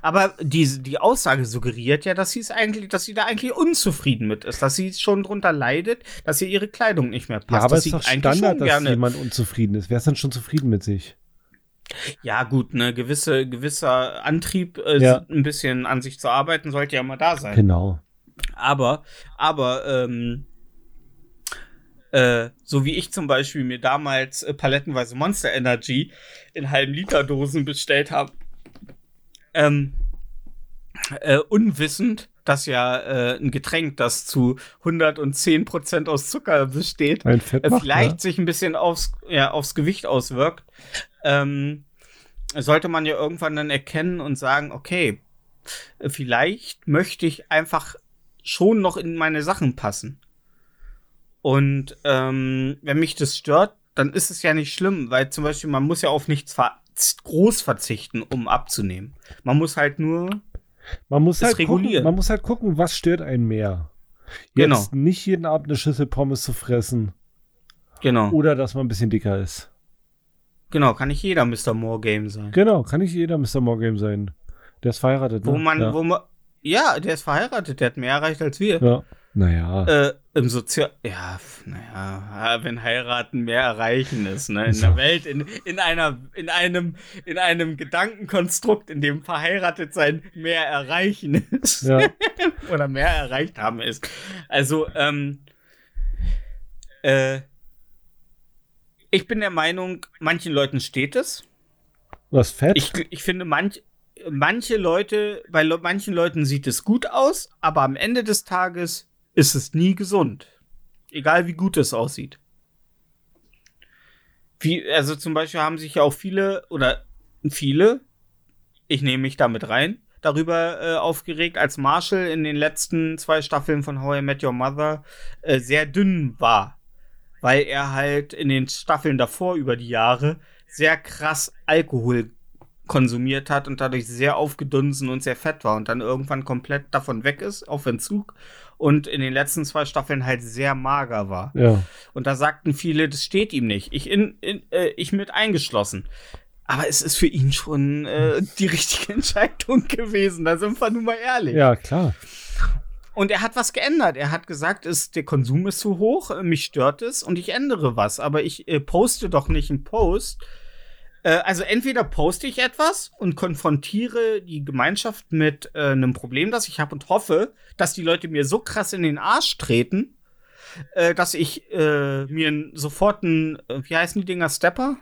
Aber die, die Aussage suggeriert ja, dass sie es eigentlich, dass sie da eigentlich unzufrieden mit ist, dass sie schon drunter leidet, dass ihr ihre Kleidung nicht mehr passt. Ja, aber es ist doch Standard, dass jemand unzufrieden ist. Wer ist denn schon zufrieden mit sich? Ja, gut, ne, gewisse, gewisser Antrieb, äh, Ja. ein bisschen an sich zu arbeiten, sollte ja mal da sein. Genau. Aber, aber, ähm, äh, so wie ich zum Beispiel mir damals äh, palettenweise Monster Energy in halben Liter Dosen bestellt habe, ähm, äh, unwissend, dass ja äh, ein Getränk, das zu 110% aus Zucker besteht, äh, macht, vielleicht ne? sich ein bisschen aufs, ja, aufs Gewicht auswirkt, ähm, sollte man ja irgendwann dann erkennen und sagen, okay, vielleicht möchte ich einfach schon noch in meine Sachen passen. Und ähm, wenn mich das stört, dann ist es ja nicht schlimm, weil zum Beispiel man muss ja auf nichts ver groß verzichten, um abzunehmen. Man muss halt nur Man muss halt gucken, regulieren. man muss halt gucken, was stört einen mehr. Genau. Jetzt nicht jeden Abend eine Schüssel Pommes zu fressen genau, oder dass man ein bisschen dicker ist. genau, kann nicht jeder Mr. More Game sein. Genau, kann nicht jeder Mr. Morgame sein. Der ist verheiratet, ne? Wo man, ja. wo man, ja, der ist verheiratet, der hat mehr erreicht als wir. ja. Naja. Äh, im Sozial, ja, naja, wenn heiraten mehr erreichen ist, ne, in So. der Welt, in, in einer, in einem, in einem Gedankenkonstrukt, in dem verheiratet sein mehr erreichen ist. ja. Oder mehr erreicht haben ist. Also, ähm, äh, ich bin der Meinung, manchen Leuten steht es. Was fett? Ich, ich finde, manch, manche Leute, bei manchen Leuten sieht es gut aus, aber am Ende des Tages ist es nie gesund. Egal wie gut es aussieht. Wie, also zum Beispiel haben sich ja auch viele oder viele, ich nehme mich damit rein, darüber äh, aufgeregt, als Marshall in den letzten zwei Staffeln von How I Met Your Mother äh, sehr dünn war. Weil er halt in den Staffeln davor über die Jahre sehr krass Alkohol konsumiert hat und dadurch sehr aufgedunsen und sehr fett war und dann irgendwann komplett davon weg ist, auf Entzug und in den letzten zwei Staffeln halt sehr mager war. ja. Und da sagten viele, das steht ihm nicht. Ich, in, in, äh, ich mit eingeschlossen. Aber es ist für ihn schon äh, die richtige Entscheidung gewesen. Da sind wir nun mal ehrlich. ja, klar. Und er hat was geändert. Er hat gesagt, es, der Konsum ist zu hoch, mich stört es und ich ändere was. Aber ich äh, poste doch nicht einen Post. Äh, also entweder poste ich etwas und konfrontiere die Gemeinschaft mit äh, einem Problem, das ich habe und hoffe, dass die Leute mir so krass in den Arsch treten, äh, dass ich äh, mir sofort ein, äh, wie heißen die Dinger, Stepper?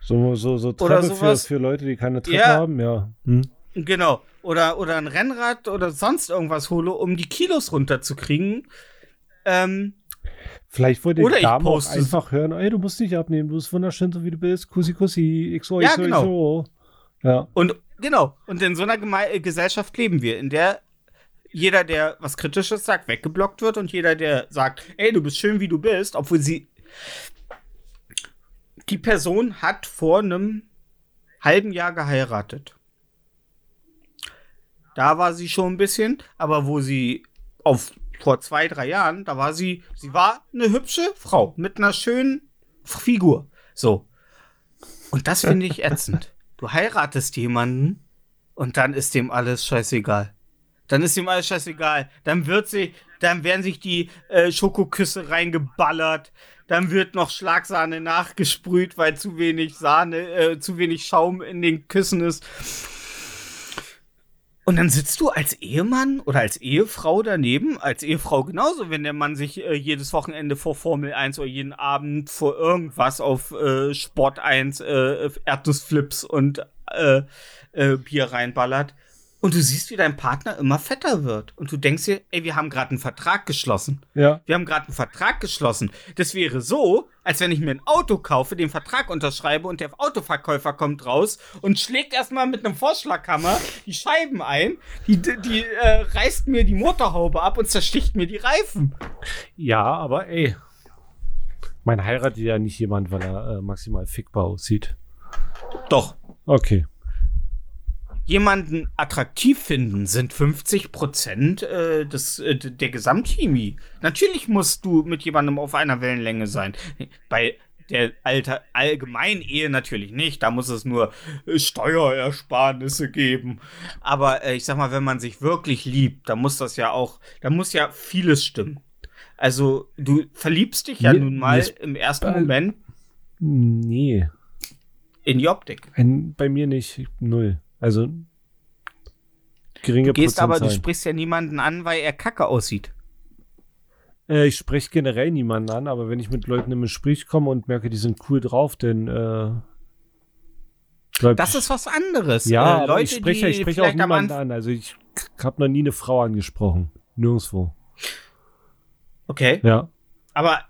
So, so, so Treppe für, für Leute, die keine Treppe Ja. haben, ja. Hm. Genau. Oder, oder ein Rennrad oder sonst irgendwas hole, um die Kilos runterzukriegen. Ähm, Vielleicht wollte Oder die Dame auch einfach hören, ey, du musst nicht abnehmen, du bist wunderschön, so wie du bist. Kussi, kussi, xo, Ja, xo, genau. xo. Ja. Und genau, und in so einer Geme äh, Gesellschaft leben wir, in der jeder, der was Kritisches sagt, weggeblockt wird und jeder, der sagt, ey, du bist schön, wie du bist, obwohl sie. Die Person hat vor einem halben Jahr geheiratet. Da war sie schon ein bisschen, aber wo sie auf vor zwei, drei Jahren, da war sie, sie war eine hübsche Frau mit einer schönen Figur. So. Und das finde ich ätzend. Du heiratest jemanden und dann ist dem alles scheißegal. Dann ist ihm alles scheißegal. Dann wird sie, dann werden sich die äh, Schokoküsse reingeballert. Dann wird noch Schlagsahne nachgesprüht, weil zu wenig Sahne, äh, zu wenig Schaum in den Küssen ist. Und dann sitzt du als Ehemann oder als Ehefrau daneben, als Ehefrau genauso, wenn der Mann sich äh, jedes Wochenende vor Formel 1 oder jeden Abend vor irgendwas auf äh, Sport 1 äh, Erdnussflips und äh, äh, Bier reinballert. Und du siehst, wie dein Partner immer fetter wird. Und du denkst dir, ey, wir haben gerade einen Vertrag geschlossen. Ja. Wir haben gerade einen Vertrag geschlossen. Das wäre so, als wenn ich mir ein Auto kaufe, den Vertrag unterschreibe und der Autoverkäufer kommt raus und schlägt erstmal mit einem Vorschlaghammer die Scheiben ein, die, die äh, reißt mir die Motorhaube ab und zersticht mir die Reifen. Ja, aber ey. Man heiratet ja nicht jemand, weil er äh, maximal fickbar aussieht. Doch. Okay. Jemanden attraktiv finden sind 50 Prozent äh, des, äh, der Gesamtchemie. Natürlich musst du mit jemandem auf einer Wellenlänge sein. Bei der Alter, allgemeinen Ehe natürlich nicht. Da muss es nur äh, Steuerersparnisse geben. Aber äh, ich sag mal, wenn man sich wirklich liebt, dann muss das ja auch, da muss ja vieles stimmen. Also, du verliebst dich ja Mir- nun mal im ersten bei- Moment Nee. in die Optik. Ein, bei mir nicht. Null. Also geringe Du gehst aber, du sprichst ja niemanden an, weil er kacke aussieht. Äh, ich spreche generell niemanden an, aber wenn ich mit Leuten im Gespräch komme und merke, die sind cool drauf, dann äh, bleib Das ist was anderes. ja, Äh, aber ich spreche, ich spreche auch niemanden an. Also ich habe noch nie eine Frau angesprochen. Nirgendwo. Okay, Ja. aber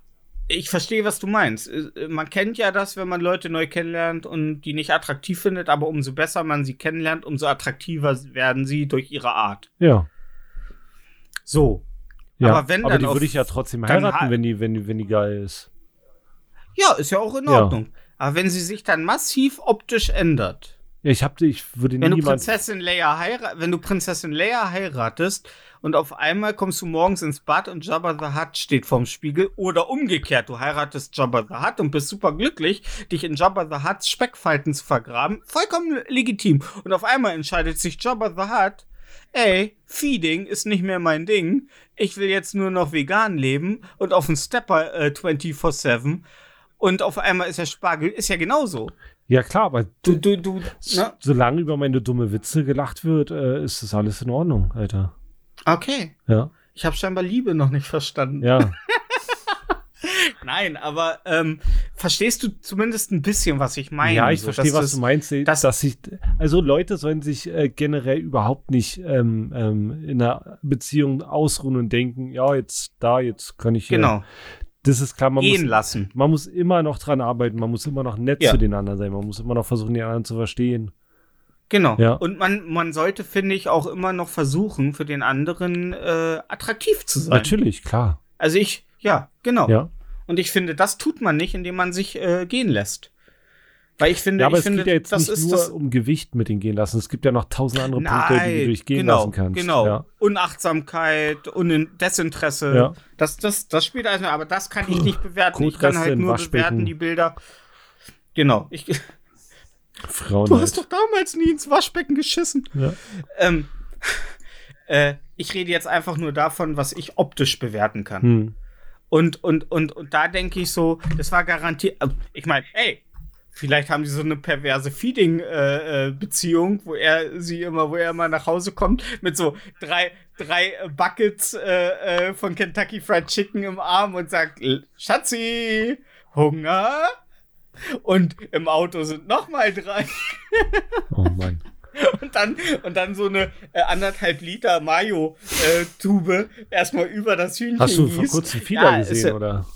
ich verstehe, was du meinst. Äh, Man kennt ja das, wenn man Leute neu kennenlernt und die nicht attraktiv findet, aber umso besser man sie kennenlernt, umso attraktiver werden sie durch ihre Art. Ja. So. ja. Aber wenn aber dann die würde ich ja trotzdem heiraten, wenn die, wenn die, wenn die geil ist. Ja, ist ja auch in Ja. Ordnung. Aber wenn sie sich dann massiv optisch ändert, Ja, ich habe, ich würde wenn du niemand. Prinzessin Leia heirat, wenn du Prinzessin Leia heiratest und auf einmal kommst du morgens ins Bad und Jabba the Hutt steht vorm Spiegel oder umgekehrt, du heiratest Jabba the Hutt und bist super glücklich, dich in Jabba the Hutts Speckfalten zu vergraben, vollkommen legitim. Und auf einmal entscheidet sich Jabba the Hutt, ey, Feeding ist nicht mehr mein Ding, ich will jetzt nur noch vegan leben und auf den Stepper äh, 24/7 und auf einmal ist der Spargel, ist ja genauso. Ja, klar, aber Du, du, du, ne? solange über meine dumme Witze gelacht wird, äh, ist das alles in Ordnung, Alter. Okay. Ja. Ich habe scheinbar Liebe noch nicht verstanden. Ja. Nein, aber ähm, verstehst du zumindest ein bisschen, was ich meine? Ja, ich So, verstehe, was du meinst. das- dass ich, also Leute sollen sich äh, generell überhaupt nicht ähm, ähm, in einer Beziehung ausruhen und denken, ja, jetzt da, jetzt kann ich. äh, Genau, Das ist klar, man gehen muss, lassen. man muss immer noch dran arbeiten, man muss immer noch nett Ja. zu den anderen sein, man muss immer noch versuchen, die anderen zu verstehen. Genau. Ja. Und man, man sollte, finde ich, auch immer noch versuchen, für den anderen äh, attraktiv zu sein. Natürlich, klar. Also ich, ja, genau. Ja. Und ich finde, das tut man nicht, indem man sich äh, gehen lässt. Weil ich finde, Ja, aber ich es finde, geht ja jetzt das nicht ist nur das. um Gewicht mit gehen lassen. Es gibt ja noch tausend andere Punkte, die du durchgehen genau, lassen kannst. Genau. Ja. Unachtsamkeit, Un Desinteresse. Ja. Das, das, das spielt also, aber das kann ich nicht bewerten. Ich Kotreste kann halt nur Waschbecken. bewerten die Bilder. Genau. Ich, Frauen. du halt. hast doch damals nie ins Waschbecken geschissen. ja. Ähm, äh, ich rede jetzt einfach nur davon, was ich optisch bewerten kann. hm. Und, und, und, und da denke ich so, das war garantiert. äh, Ich meine, ey, vielleicht haben die so eine perverse Feeding-Beziehung, wo er sie immer, wo er immer nach Hause kommt mit so drei, drei äh, Buckets äh, äh, von Kentucky Fried Chicken im Arm und sagt, "L- Schatzi, Hunger? Und im Auto sind noch mal drei. Oh Mann. Und dann, und dann so eine äh, anderthalb Liter Mayo-Tube erstmal über das Hühnchen Hast du vor kurzem Fieder Ja, gesehen, ja- oder?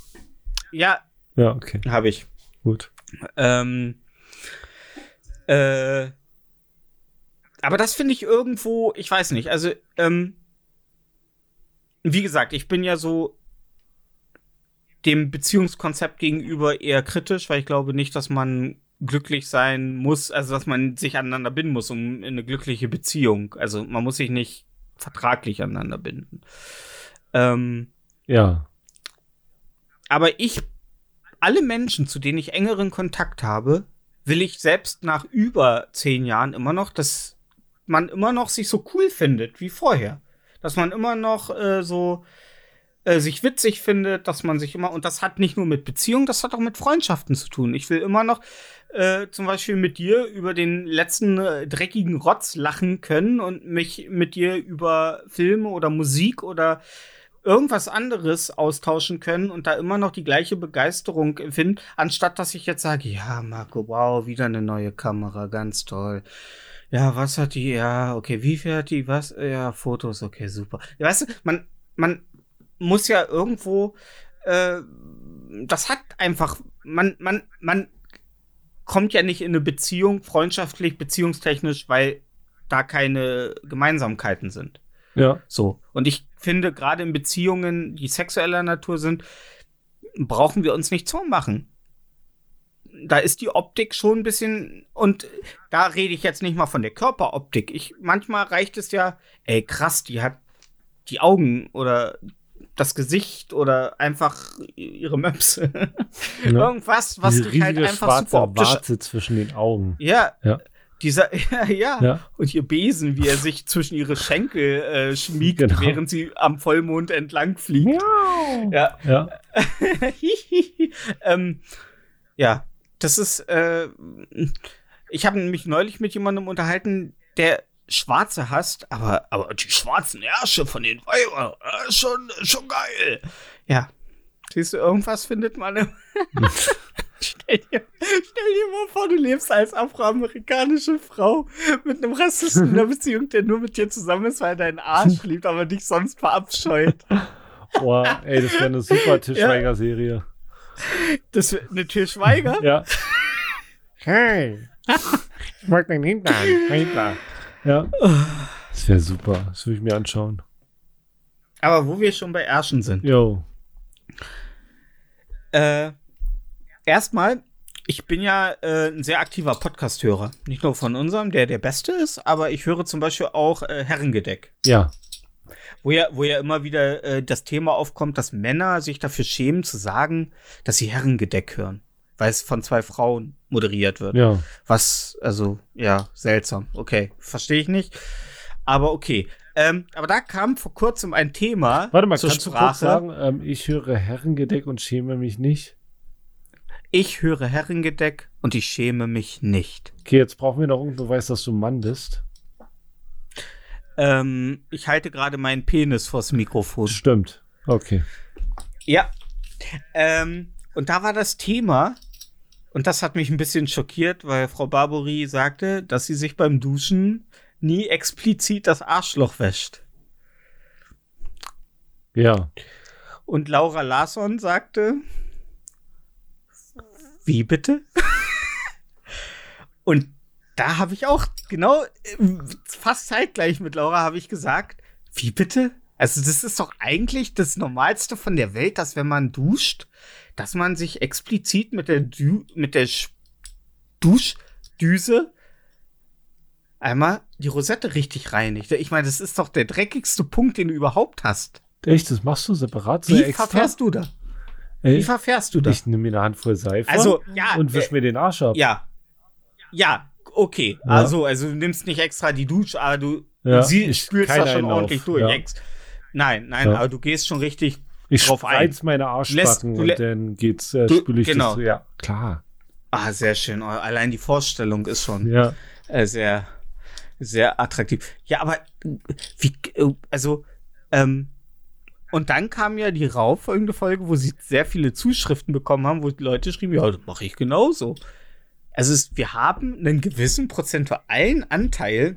Ja, Ja, okay. habe ich. Gut. Ähm, äh, aber das finde ich irgendwo, ich weiß nicht, also, ähm, wie gesagt, ich bin ja so dem Beziehungskonzept gegenüber eher kritisch, weil ich glaube nicht, dass man glücklich sein muss, also dass man sich aneinander binden muss, um in eine glückliche Beziehung. Also man muss sich nicht vertraglich aneinander binden. Ähm, Ja. aber ich, alle Menschen, zu denen ich engeren Kontakt habe, will ich selbst nach über zehn Jahren immer noch, dass man immer noch sich so cool findet wie vorher. Dass man immer noch äh, so äh, sich witzig findet, dass man sich immer, und das hat nicht nur mit Beziehungen, das hat auch mit Freundschaften zu tun. Ich will immer noch äh, zum Beispiel mit dir über den letzten äh, dreckigen Rotz lachen können und mich mit dir über Filme oder Musik oder irgendwas anderes austauschen können und da immer noch die gleiche Begeisterung empfinden, anstatt dass ich jetzt sage, ja, Marco, wow, wieder eine neue Kamera, ganz toll. Ja, was hat die? Ja, okay, wie viel hat die? Was? Ja, Fotos, okay, super. Ja, weißt du, man, man muss ja irgendwo, äh, das hat einfach, man, man, man kommt ja nicht in eine Beziehung, freundschaftlich, beziehungstechnisch, weil da keine Gemeinsamkeiten sind. Ja. So. Und ich finde, gerade in Beziehungen, die sexueller Natur sind, brauchen wir uns nichts vormachen. Da ist die Optik schon ein bisschen, und da rede ich jetzt nicht mal von der Körperoptik. Ich, manchmal reicht es ja, ey, krass, die hat die Augen oder das Gesicht oder einfach ihre Möpse. Irgendwas, was Diese dich halt einfach super optisch. Zwischen den Augen. Ja. Ja. Dieser, ja, ja, Ja. Und ihr Besen, wie er sich zwischen ihre Schenkel äh, schmiegt, Genau. während sie am Vollmond entlang fliegt. Ja. Ja. ähm, ja, das ist, äh, ich habe mich neulich mit jemandem unterhalten, der Schwarze hasst, aber, aber die schwarzen Ärsche von den Weibern, äh, schon, schon geil. Ja. Siehst du, irgendwas findet man stell, dir, stell dir mal vor, du lebst als afroamerikanische Frau mit einem Rassisten in einer Beziehung, der nur mit dir zusammen ist, weil er deinen Arsch liebt, aber dich sonst verabscheut. Boah, ey, das wäre eine super Tischweiger-Serie. Das wird eine Til Schweiger. Ja. Hey, ich mag deinen Hintern. Hitler. Ja. Das wäre super. Das würde ich mir anschauen. Aber wo wir schon bei Ärschen sind. Jo. Äh, erstmal, ich bin ja äh, ein sehr aktiver Podcast-Hörer. Nicht nur von unserem, der der beste ist, aber ich höre zum Beispiel auch äh, Herrengedeck. Ja. Wo ja, wo ja immer wieder äh, das Thema aufkommt, dass Männer sich dafür schämen zu sagen, dass sie Herrengedeck hören. Weil es von zwei Frauen moderiert wird. Ja. Was, also, ja, seltsam. Okay, verstehe ich nicht. Aber okay. Ähm, aber da kam vor kurzem ein Thema Warte mal, zur kannst du kurz Sprache. sagen, ähm, ich höre Herrengedeck und schäme mich nicht? Ich höre Herrengedeck und ich schäme mich nicht. Okay, jetzt brauchen wir noch irgendeinen Beweis, dass du Mann bist. Ähm, ich halte gerade meinen Penis vors Mikrofon. Stimmt. Okay. Ja. Ähm, und da war das Thema, und das hat mich ein bisschen schockiert, weil Frau Barbori sagte, dass sie sich beim Duschen nie explizit das Arschloch wäscht. Ja. Und Laura Larsson sagte, wie bitte? und da habe ich auch genau äh, fast zeitgleich mit Laura habe ich gesagt, wie bitte? Also das ist doch eigentlich das Normalste von der Welt, dass wenn man duscht, dass man sich explizit mit der du mit der Sch- Duschdüse einmal die Rosette richtig reinigt. Ich meine, das ist doch der dreckigste Punkt, den du überhaupt hast. Echt, das machst du separat so Wie extra? verfährst du da? Wie Ey, verfährst du das? ich nehme mir eine Handvoll Seife Also, ja, und wisch äh, mir den Arsch ab. ja. Ja, okay. Ja. Also, also du nimmst nicht extra die Dusche, aber du Ja, sie ich- spülst kein das schon Einlauf, ordentlich durch. ja. Nein, nein, Ja. aber du gehst schon richtig Ich drauf ein. spreiz meine Arschbacken Du lä- und dann geht's, äh, Du- spüle ich genau. das. Ja, klar. Ah, sehr schön. Allein die Vorstellung ist schon Ja. äh, sehr, sehr attraktiv. Ja, aber äh, wie, äh, also, ähm, und dann kam ja die rauffolgende Folge, wo sie sehr viele Zuschriften bekommen haben, wo die Leute schrieben, ja, das mache ich genauso. Also es, wir haben einen gewissen prozentualen Anteil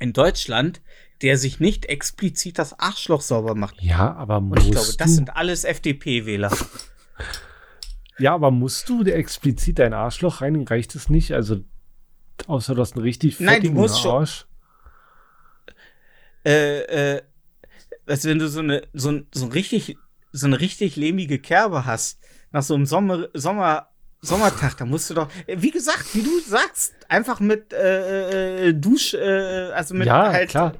in Deutschland, der sich nicht explizit das Arschloch sauber macht. Ja, aber Und musst ich glaube, das sind alles FDP-Wähler. ja, aber musst du explizit dein Arschloch reinigen? Reicht es nicht? Also, außer du hast einen richtig Nein, du fettigen musst schon- Arsch. äh, äh, als wenn du so eine, so, ein- so ein richtig, so eine richtig lehmige Kerbe hast, nach so einem Sommer, Sommer, Sommertag, da musst du doch, äh, wie gesagt, wie du sagst, einfach mit äh, äh, Dusch, äh, also mit Ja, halt, klar.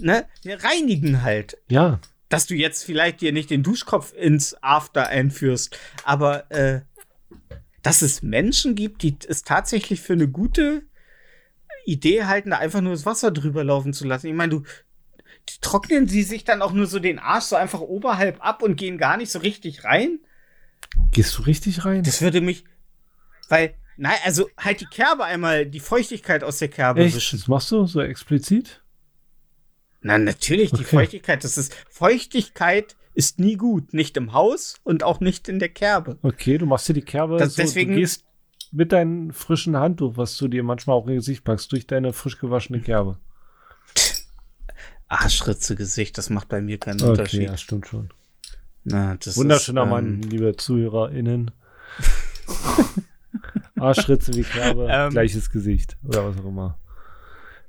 ne, reinigen halt. Ja, Dass du jetzt vielleicht dir nicht den Duschkopf ins After einführst, aber äh, dass es Menschen gibt, die es tatsächlich für eine gute Idee halten, da einfach nur das Wasser drüber laufen zu lassen. Ich meine, du trocknen sie sich dann auch nur so den Arsch so einfach oberhalb ab und gehen gar nicht so richtig rein. gehst du richtig rein? Das würde mich, weil, nein, also halt die Kerbe einmal, die Feuchtigkeit aus der Kerbe Echt? wischen. Das machst du so explizit? Na, natürlich, die Okay. Feuchtigkeit, das ist, Feuchtigkeit ist nie gut. Nicht im Haus und auch nicht in der Kerbe. Okay, du machst dir die Kerbe Das- so, deswegen- du gehst mit deinem frischen Handtuch, was du dir manchmal auch in Gesicht packst, durch deine frisch gewaschene Kerbe. Arschritze Gesicht, das macht bei mir keinen Okay, Unterschied. ja, stimmt schon. Na, das Wunderschöner ist, Mann, ähm, liebe ZuhörerInnen. Arschritze wie Kerbe, Ähm. gleiches Gesicht oder was auch immer.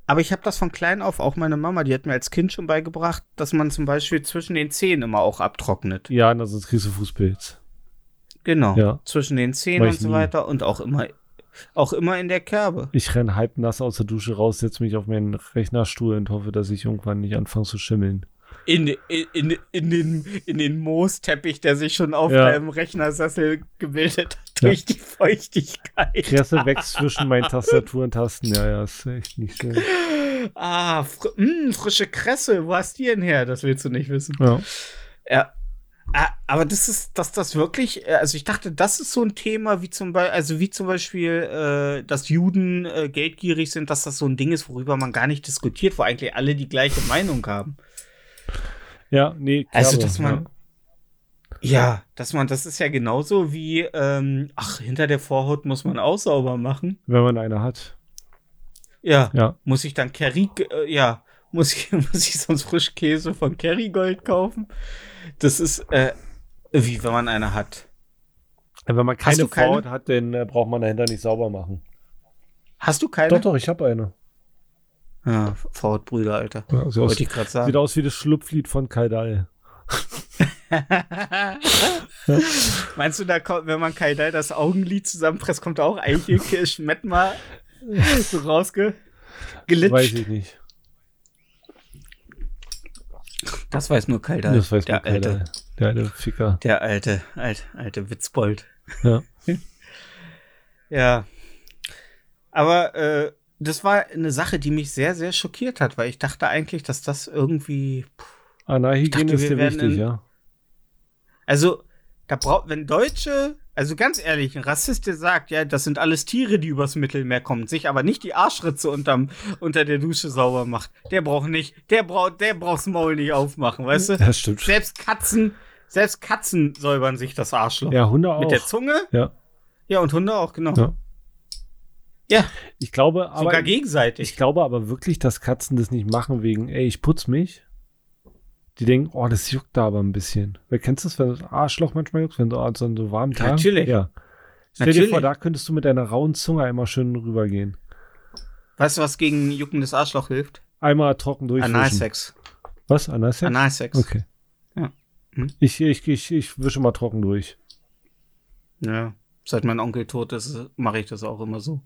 Aber ich habe das von klein auf, auch meine Mama, die hat mir als Kind schon beigebracht, dass man zum Beispiel zwischen den Zähnen immer auch abtrocknet. Ja, sonst kriegst du Fußpilz. Genau. Ja. Zwischen den Zähnen Mach und so nie. weiter und auch immer, auch immer in der Kerbe. Ich renn halb nass aus der Dusche raus, setze mich auf meinen Rechnerstuhl und hoffe, dass ich irgendwann nicht anfange zu schimmeln. In, in, in, in, den, in den Moosteppich, der sich schon auf Ja. deinem Rechnersessel gebildet hat, Ja. durch die Feuchtigkeit. Kresse wächst zwischen meinen Tastatur und Tasten. Ja, ja, ist echt nicht schön. Ah, fr mh, frische Kresse, wo hast die denn her? Das willst du nicht wissen. Ja. Ja. Ah, Aber das ist, dass das wirklich, äh, also ich dachte, das ist so ein Thema, wie zum Beispiel, also wie zum Beispiel, äh, dass Juden äh, geldgierig sind, dass das so ein Ding ist, worüber man gar nicht diskutiert, wo eigentlich alle die gleiche Meinung haben. Ja, nee. Also, dass man, ja, dass man, das ist ja genauso wie, ähm, ach, hinter der Vorhaut muss man auch sauber machen. ja, wenn man eine hat. Ja, Ja. muss ich dann Kerry, äh, ja, muss ich, muss ich sonst Frischkäse von Kerrygold kaufen? Das ist, äh, wie wenn man eine hat. Wenn man keine du keine? Hat, dann äh, braucht man dahinter nicht sauber machen. Hast du keine? Doch, doch, ich habe eine. Ja, Vorhautbrüder, Alter. Ja, sieht, aus, Wollte ich gerade sieht aus wie das Schlupflied von Kaldal. Meinst du, da kommt, wenn man Kaidai das Augenlid zusammenpresst, kommt auch Eichelke Schmettma so rausge glitscht? Weiß ich nicht. Das weiß nur Kaidai. Das weiß der man Kaldal. alte, Der alte Ficker. der alte, alte, alte Witzbold. Ja. Ja. Aber äh, das war eine Sache, die mich sehr, sehr schockiert hat, weil ich dachte eigentlich, dass das irgendwie. Anarhygiene dachte, ist wir dir wichtig, in- ja. Also, da braucht, wenn Deutsche, also ganz ehrlich, ein Rassist, der sagt, ja, das sind alles Tiere, die übers Mittelmeer kommen, sich aber nicht die Arschritze unterm, unter der Dusche sauber macht, der braucht nicht, der braucht, der braucht's Maul nicht aufmachen, weißt du? Das stimmt. Selbst Katzen, selbst Katzen säubern sich das Arschloch. Ja, Hunde auch. Mit der Zunge? ja. Ja, und Hunde auch, genau. Ja. Ja, Ich glaube, aber sogar gegenseitig. ich glaube aber wirklich, dass Katzen das nicht machen wegen, ey, ich putz mich. Die denken, oh, das juckt da aber ein bisschen. Wer kennst das, wenn das Arschloch manchmal juckt, wenn du an so einem warmen Tag? Natürlich. Ja. Stell dir Natürlich. vor, da könntest du mit deiner rauen Zunge einmal schön rübergehen. Weißt du, was gegen juckendes Arschloch hilft? Einmal trocken durchwischen. Analsex. Was? Analsex? Analsex. Okay. Ja. Hm. Ich, ich, ich, ich wische mal trocken durch. Ja. Seit mein Onkel tot ist, mache ich das auch immer so.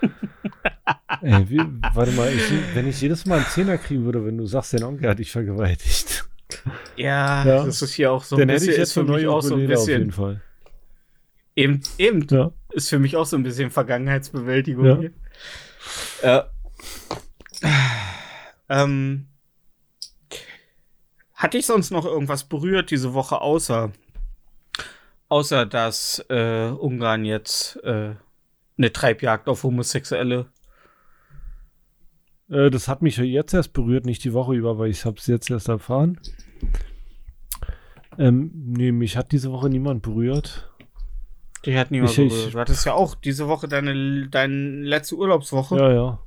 Ey, wie, warte mal, ich, wenn ich jedes Mal einen Zehner kriegen würde, wenn du sagst, dein Onkel hat dich vergewaltigt, Ja, Ja. das ist hier auch so ein bisschen, ist für mich auch so ein Ukulele auf jeden bisschen, Fall. eben, eben, Ja. ist für mich auch so ein bisschen Vergangenheitsbewältigung Ja. hier. Ja. Ähm, hatte ich sonst noch irgendwas berührt diese Woche, außer, außer dass äh, Ungarn jetzt äh, eine Treibjagd auf Homosexuelle Äh, das hat mich jetzt erst berührt, nicht die Woche über, weil ich habe es jetzt erst erfahren. Ähm, nee, mich hat diese Woche niemand berührt. Die hat niemand Ich- ich- berührt. Du hattest ja auch diese Woche deine, deine letzte Urlaubswoche. Ja, ja.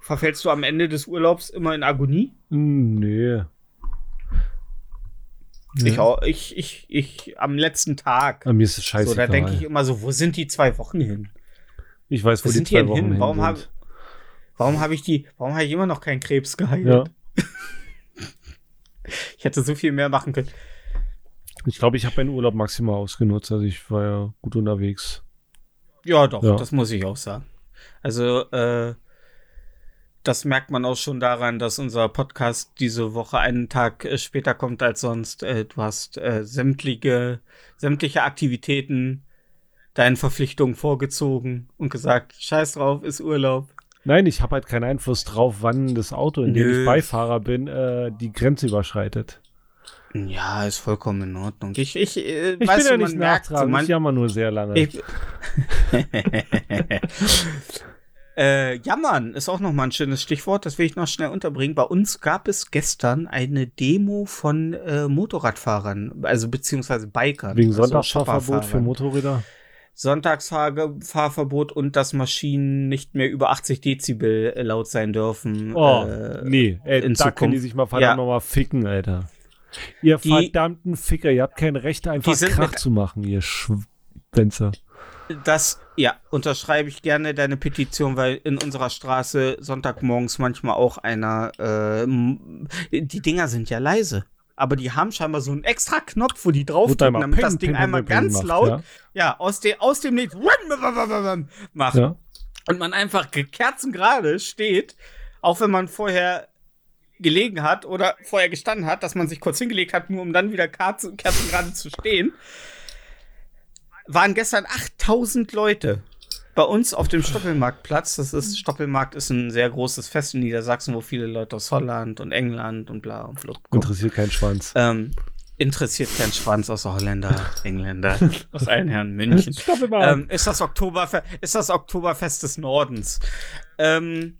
Verfällst du am Ende des Urlaubs immer in Agonie? Hm, Nee. Ich auch. Ich, ich, ich am letzten Tag. Aber mir ist es scheiße. so, da denke ich immer so, wo sind die zwei Wochen hin? ich weiß, wo wo die sind die zwei denn Wochen hin? hin Warum sind. Warum habe ich die, warum habe ich immer noch keinen Krebs geheilt? Ja. Ich hätte so viel mehr machen können. Ich glaube, ich habe meinen Urlaub maximal ausgenutzt. Also ich war ja gut unterwegs. Ja, doch, Ja. das muss ich auch sagen. Also, äh, das merkt man auch schon daran, dass unser Podcast diese Woche einen Tag äh, später kommt als sonst. Äh, du hast äh, sämtliche, sämtliche Aktivitäten deinen Verpflichtungen vorgezogen und gesagt, scheiß drauf, ist Urlaub. Nein, ich habe halt keinen Einfluss drauf, wann das Auto, in dem Nö. ich Beifahrer bin, äh, die Grenze überschreitet. Ja, ist vollkommen in Ordnung. Ich, ich, äh, Ich weißt bin ja nicht so, nachtragend, man, ich jammer nur sehr lange. Ich, äh, jammern ist auch noch mal ein schönes Stichwort, das will ich noch schnell unterbringen. Bei uns gab es gestern eine Demo von äh, Motorradfahrern, also beziehungsweise Bikern. Wegen also Sonntagsfahrverbot für. Motorräder. Sonntagsfahrverbot und dass Maschinen nicht mehr über 80 Dezibel laut sein dürfen. Oh, äh, nee, ey, in da können die Zukunft. sich mal verdammt Ja. noch mal ficken, Alter. Ihr Die- verdammten Ficker, ihr habt kein Recht, einfach Krach mit- zu machen, ihr Schwänzer. Das, ja, unterschreibe ich gerne deine Petition, weil in unserer Straße Sonntagmorgens manchmal auch einer, äh, die Dinger sind ja leise. Aber die haben scheinbar so einen extra Knopf, wo die draufdrücken, damit ping, das Ding ping, einmal ping, ganz macht, laut, ja. ja, aus, de, aus dem Nichts macht. Ja. Und man einfach ge- kerzengerade steht, auch wenn man vorher gelegen hat oder vorher gestanden hat, dass man sich kurz hingelegt hat, nur um dann wieder kerzen, kerzengerade zu stehen, waren gestern 8000 Leute bei uns auf dem Stoppelmarktplatz. Das ist, Stoppelmarkt ist ein sehr großes Fest in Niedersachsen, wo viele Leute aus Holland und England und bla und kommen. Interessiert keinen Schwanz. Ähm, interessiert kein Schwanz außer Holländer, Engländer, aus allen Herren München. Stoppelmarkt. Ähm, ist, das Oktoberfe ist das Oktoberfest des Nordens. Ähm,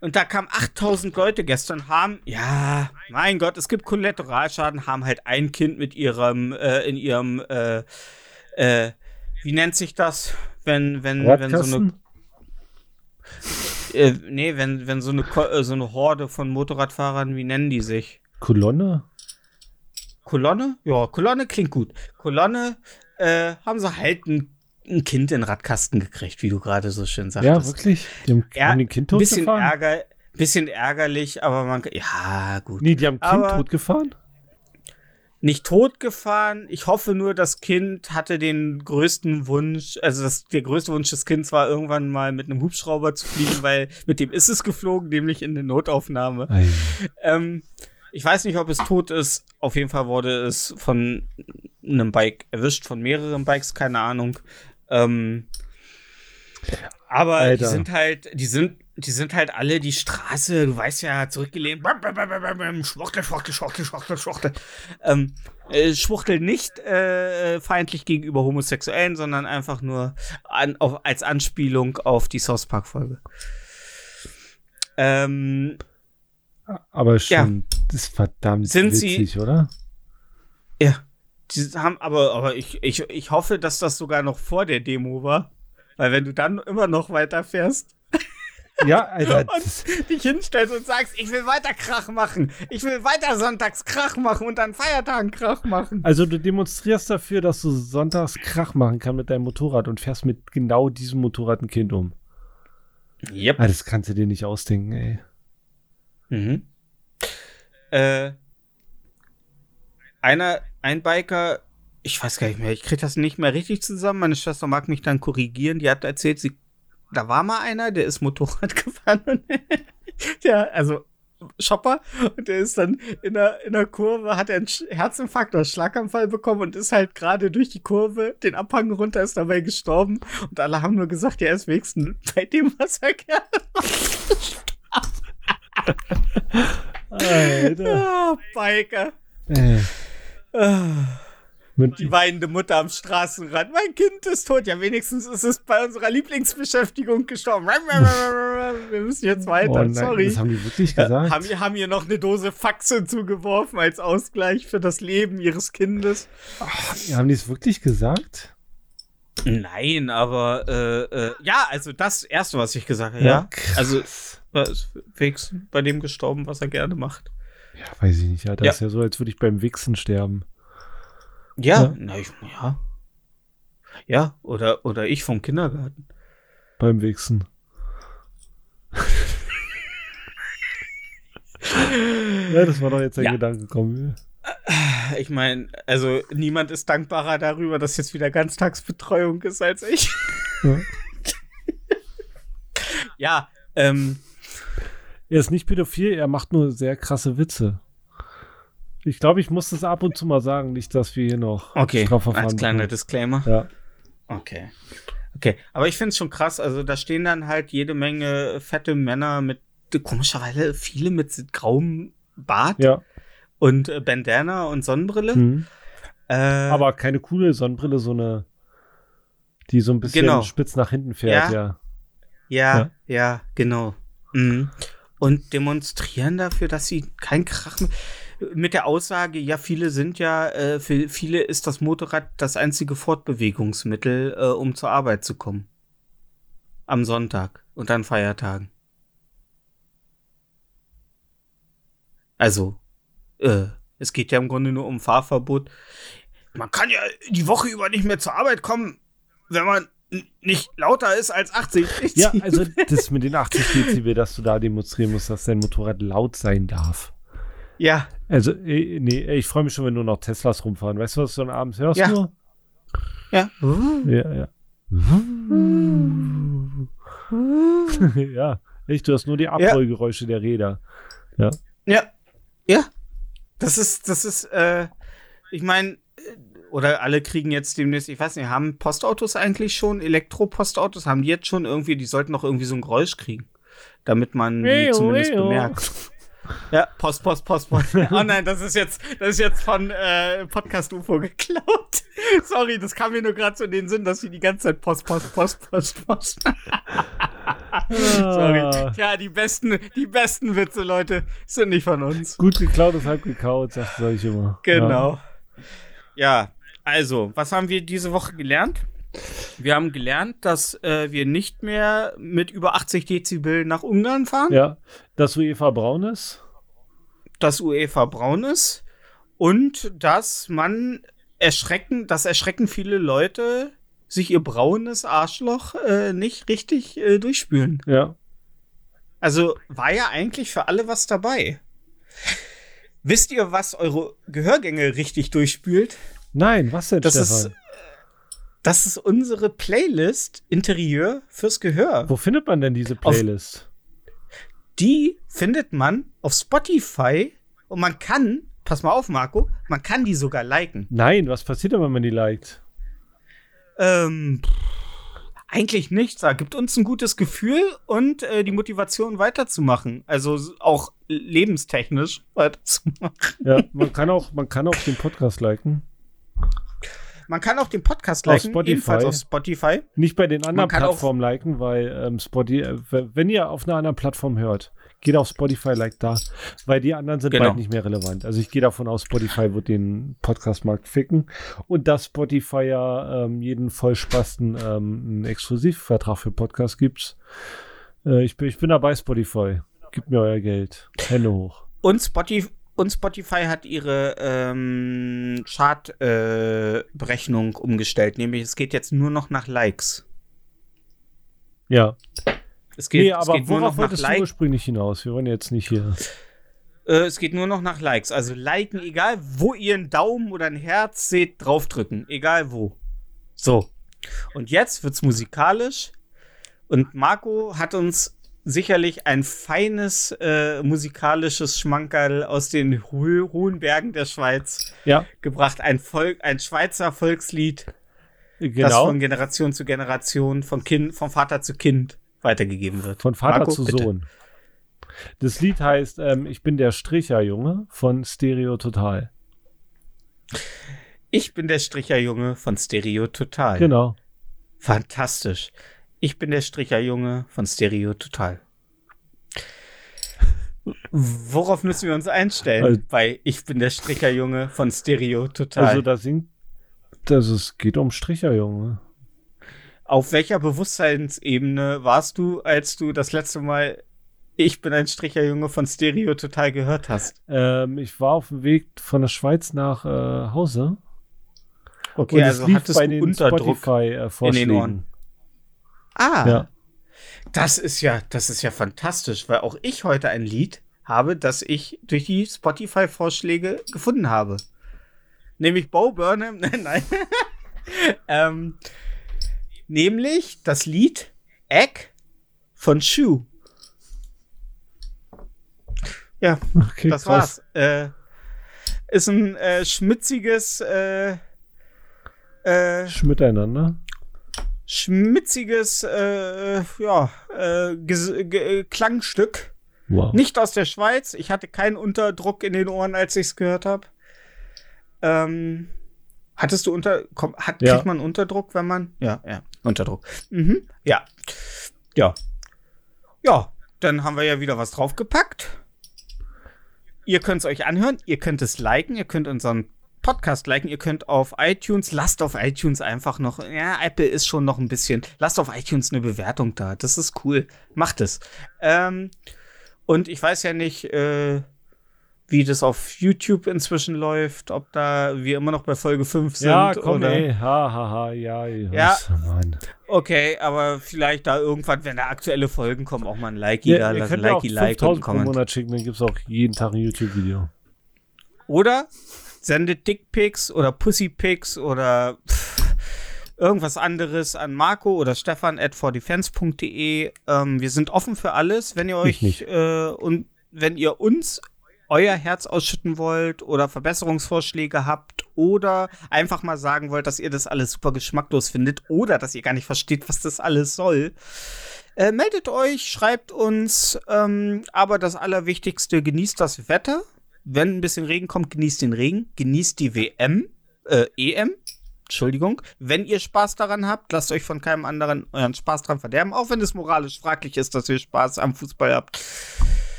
und da kamen 8000 Leute gestern, haben, ja, mein Gott, es gibt Kollateralschaden, haben halt ein Kind mit ihrem, äh, in ihrem, äh, äh, wie nennt sich das, wenn, wenn, wenn so eine, äh, nee, wenn, wenn so eine, äh, so eine Horde von Motorradfahrern, wie nennen die sich? Kolonne? Kolonne? Ja, Kolonne klingt gut. Kolonne äh, haben sie halt ein, ein Kind in den Radkasten gekriegt, wie du gerade so schön sagtest. Ja, wirklich? Die haben, Ja, haben den Kind Ein bisschen, totgefahren? Ärger, bisschen ärgerlich, aber man. Ja, gut. Nee, die haben Kind Aber- totgefahren? Nicht totgefahren. Ich hoffe nur, das Kind hatte den größten Wunsch, also das, der größte Wunsch des Kindes war, irgendwann mal mit einem Hubschrauber zu fliegen, weil mit dem ist es geflogen, nämlich in eine Notaufnahme. Ähm, ich weiß nicht, ob es tot ist. Auf jeden Fall wurde es von einem Bike erwischt, von mehreren Bikes, keine Ahnung. Ähm, aber die Alter. sind halt, die sind, die sind halt alle die Straße, du weißt ja, zurückgelehnt. Schwuchtel, Schwuchtel, Schwuchtel, Schwuchtel, Schwuchtel. Ähm, äh, Schwuchtel nicht äh, feindlich gegenüber Homosexuellen, sondern einfach nur an, auf, als Anspielung auf die South Park-Folge. Ähm, Aber schon, das ist verdammt Sind sie- witzig, oder? Ja. Die haben aber, aber ich, ich, ich hoffe, dass das sogar noch vor der Demo war. Weil wenn du dann immer noch weiterfährst Ja, Alter. Und dich hinstellst und sagst, ich will weiter Krach machen, ich will weiter sonntags Krach machen und an Feiertagen Krach machen. also du demonstrierst dafür, dass du sonntags Krach machen kannst mit deinem Motorrad und fährst mit genau diesem Motorrad ein Kind um. Yep. Ah, das kannst du dir nicht ausdenken, ey. Mhm. Äh, einer, ein Biker, ich weiß gar nicht mehr, ich krieg das nicht mehr richtig zusammen. Meine Schwester mag mich dann korrigieren. Die hat erzählt, sie, da war mal einer, der ist Motorrad gefahren und der, also Shopper, und der ist dann in der, in der Kurve, hat er einen Herzinfarkt oder Schlaganfall bekommen und ist halt gerade durch die Kurve den Abhang runter, ist dabei gestorben. Und alle haben nur gesagt, er ist wenigstens bei dem, was er gerne Alter. Ah, Biker. Äh, Ah, mit, Die weinende Mutter am Straßenrand. Mein Kind ist tot. Ja, wenigstens ist es bei unserer Lieblingsbeschäftigung gestorben. Wir müssen jetzt weiter. oh nein, Sorry. das haben die wirklich gesagt? haben, ihr- haben ihr noch eine Dose Faxe zugeworfen als Ausgleich für das Leben ihres Kindes? haben die es wirklich gesagt? Nein, aber äh, äh, ja, also das erste, was ich gesagt habe, Ja, ja. Also fix bei dem gestorben, was er gerne macht. Ja, weiß ich nicht, Alter. Ja. Das ist ja so, als würde ich beim Wichsen sterben. Ja, Ja. Na, ich, ja. Ja, oder, oder ich vom Kindergarten. Beim Wichsen. Ja, das war doch jetzt ein Ja. Gedanke kommen. Ich meine, also niemand ist dankbarer darüber, dass jetzt wieder Ganztagsbetreuung ist als ich. Ja. ja, ähm, Er ist nicht pädophil, er macht nur sehr krasse Witze. Ich glaube, ich muss das ab und zu mal sagen, nicht, dass wir hier noch okay, als kleiner bekommen. Disclaimer. Ja. Okay. Okay, aber ich finde es schon krass. Also da stehen dann halt jede Menge fette Männer mit, komischerweise viele mit grauem Bart Ja. und äh, Bandana und Sonnenbrille. Mhm. Äh, Aber keine coole Sonnenbrille, so eine, die so ein bisschen Genau. spitz nach hinten fährt, ja. ja, ja. ja, genau. Mhm. Und demonstrieren dafür, dass sie kein Krach mehr- mit der Aussage, ja, viele sind ja, äh, für viele ist das Motorrad das einzige Fortbewegungsmittel, äh, um zur Arbeit zu kommen. Am Sonntag und an Feiertagen. Also, äh, es geht ja im Grunde nur um Fahrverbot. Man kann ja die Woche über nicht mehr zur Arbeit kommen, wenn man nicht lauter ist als 80. Ja, also das mit den 80 Dezibel, dass du da demonstrieren musst, dass dein Motorrad laut sein darf. Ja, Also, eh, nee, ich freue mich schon, wenn nur noch Teslas rumfahren. Weißt du, was du dann abends hörst? Ja. Nur? ja. Ja, ja. ja, echt, du hast nur die Abrollgeräusche der Räder. Ja. Ja. Das ist, das ist, äh, ich meine, oder alle kriegen jetzt demnächst, ich weiß nicht, haben Postautos eigentlich schon, Elektropostautos, haben die jetzt schon irgendwie, die sollten noch irgendwie so ein Geräusch kriegen, damit man die zumindest bemerkt. Ja, Post, Post, Post, Post. Oh nein, das ist jetzt, das ist jetzt von äh, Podcast UFO geklaut. Sorry, das kam mir nur gerade so in den Sinn, dass sie die ganze Zeit Post, Post, Post, Post, Post. Sorry. Ja, die besten, die besten Witze, Leute, sind nicht von uns. gut geklaut ist halb gekaut, sag, sag ich immer. Genau. Ja. also, was haben wir diese Woche gelernt? Wir haben gelernt, dass äh, wir nicht mehr mit über 80 Dezibel nach Ungarn fahren, Ja, ja. dass UEFA braun ist. dass UEFA braun ist und dass man erschrecken, dass erschrecken viele Leute sich ihr braunes Arschloch äh, nicht richtig äh, durchspülen. Ja. Also war ja eigentlich für alle was dabei. Wisst ihr, was eure Gehörgänge richtig durchspült? Nein, was denn, Das Stefan? ist, das ist unsere Playlist Interieur fürs Gehör. Wo findet man denn diese Playlist? Die findet man auf Spotify und man kann, pass mal auf, Marco, man kann die sogar liken. Nein, was passiert denn, wenn man die liked? Ähm, eigentlich nichts. Da gibt uns ein gutes Gefühl und äh, die Motivation weiterzumachen. Also auch lebenstechnisch weiterzumachen. Ja, man kann auch, man kann auch den Podcast liken. Man kann auch den Podcast Auf liken, Spotify. ebenfalls auf Spotify. Nicht bei den anderen Plattformen liken, weil ähm, Spotify, äh, wenn ihr auf einer anderen Plattform hört, geht auf Spotify, like da, weil die anderen sind Genau. bald nicht mehr relevant. Also ich gehe davon aus, Spotify wird den Podcast-Markt ficken und dass Spotify ja ähm, jeden Vollspasten ähm, einen Exklusivvertrag für Podcasts gibt. Äh, ich, bin, ich bin dabei, Spotify. Gebt mir euer Geld. Hände hoch. Und Spotify, und Spotify hat ihre ähm, Chart-Berechnung äh, umgestellt. Nämlich, es geht jetzt nur noch nach Likes. Ja. Es geht, nee, es aber geht nur worauf noch nach wolltest du Likes. ursprünglich hinaus? Wir wollen jetzt nicht hier. Äh, es geht nur noch nach Likes. Also liken, egal wo ihr einen Daumen oder ein Herz seht, draufdrücken. Egal wo. So. Und jetzt wird's musikalisch. Und Marco hat uns sicherlich ein feines äh, musikalisches Schmankerl aus den ho hohen Bergen der Schweiz Ja, gebracht. Ein, Volk, ein Schweizer Volkslied, das genau. von Generation zu Generation, von kind, vom Vater zu Kind weitergegeben wird. Von Vater Marco, zu bitte. Sohn. Das Lied heißt ähm, Ich bin der Stricherjunge von Stereo Total. Ich bin der Stricherjunge von Stereo Total. Genau. Fantastisch. Ich bin der Stricherjunge von Stereo Total. Worauf müssen wir uns einstellen? Also- bei Ich bin der Stricherjunge von Stereo Total. Also da singt, das es geht um Stricherjunge. Auf welcher Bewusstseinsebene warst du, als du das letzte Mal Ich bin ein Stricherjunge von Stereo Total gehört hast? Ähm, ich war auf dem Weg von der Schweiz nach äh, Hause. Okay, und also es lief hattest bei du den Unterdruck. Spotify-Vorschlägen. Ah, Ja. Das ist ja, das ist ja fantastisch, weil auch ich heute ein Lied habe, das ich durch die Spotify-Vorschläge gefunden habe. Nämlich Bo Burnham, nein, nein. ähm, nämlich das Lied Egg von Shoe. Ja, Okay, das war's. Äh, ist ein äh, schmitziges, äh, äh, Miteinander. Schmitziges, äh, ja, äh, äh, Klangstück. Wow. Nicht aus der Schweiz. Ich hatte keinen Unterdruck in den Ohren, als ich es gehört habe. Ähm, hattest du unter, komm, hat, Ja. kriegt man Unterdruck, wenn man, ja, ja, Unterdruck. Mhm, ja, ja, ja. Dann haben wir ja wieder was draufgepackt. Ihr könnt es euch anhören, ihr könnt es liken, ihr könnt unseren Podcast liken, ihr könnt auf iTunes, lasst auf iTunes einfach noch, ja, Apple ist schon noch ein bisschen, lasst auf iTunes eine Bewertung da, das ist cool, macht es. Ähm, und ich weiß ja nicht, äh, wie das auf YouTube inzwischen läuft, ob da wir immer noch bei Folge 5 sind. Ja, komm, oder ey. Ha, ha, ha, ja. Ja. Okay, aber vielleicht da irgendwann, wenn da aktuelle Folgen kommen, auch mal ein Like Ja, da lassen, könnt ja auch Like und 5000 einen pro Comment. Monat schicken, dann gibt es auch jeden Tag ein YouTube-Video. Oder sendet Dickpics oder Pussypics oder pff, irgendwas anderes an Marco oder Stefan at fordefense.de. Ähm, wir sind offen für alles, wenn ihr euch äh, und wenn ihr uns euer Herz ausschütten wollt oder Verbesserungsvorschläge habt oder einfach mal sagen wollt, dass ihr das alles super geschmacklos findet oder dass ihr gar nicht versteht, was das alles soll. Äh, meldet euch, schreibt uns, ähm, aber das Allerwichtigste, genießt das Wetter. Wenn ein bisschen Regen kommt, genießt den Regen, genießt die WM, äh, EM, Entschuldigung. Wenn ihr Spaß daran habt, lasst euch von keinem anderen euren Spaß dran verderben, auch wenn es moralisch fraglich ist, dass ihr Spaß am Fußball habt.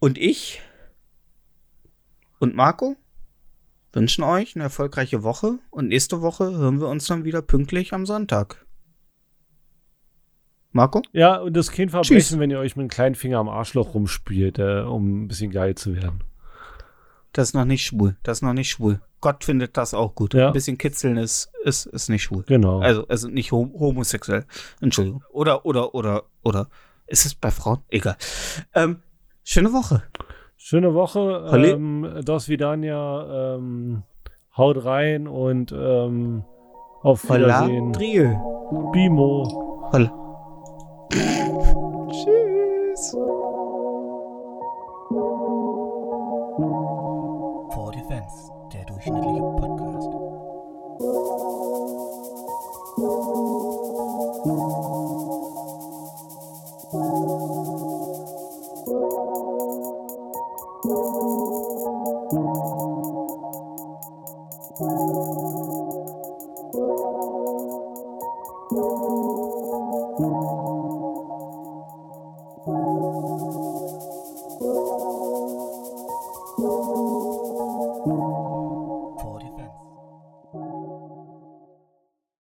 Und ich und Marco wünschen euch eine erfolgreiche Woche und nächste Woche hören wir uns dann wieder pünktlich am Sonntag. Marco? Ja, und das Kind Tschüss. verbrechen, wenn ihr euch mit dem kleinen Finger am Arschloch rumspielt, äh, um ein bisschen geil zu werden. Das ist noch nicht schwul. Das ist noch nicht schwul. Gott findet das auch gut. Ja. Ein bisschen kitzeln ist, ist, ist nicht schwul. Genau. Also, also nicht hom homosexuell. Entschuldigung. Oder, oder, oder, oder. Ist es bei Frauen? Egal. Ähm, schöne Woche. Schöne Woche. Halli- Ähm, Dos Vidania. Ähm, haut rein und ähm, auf Hola, Wiedersehen. Driel. Bimo. Holla. Tschüss. For Defense, der durchschnittliche.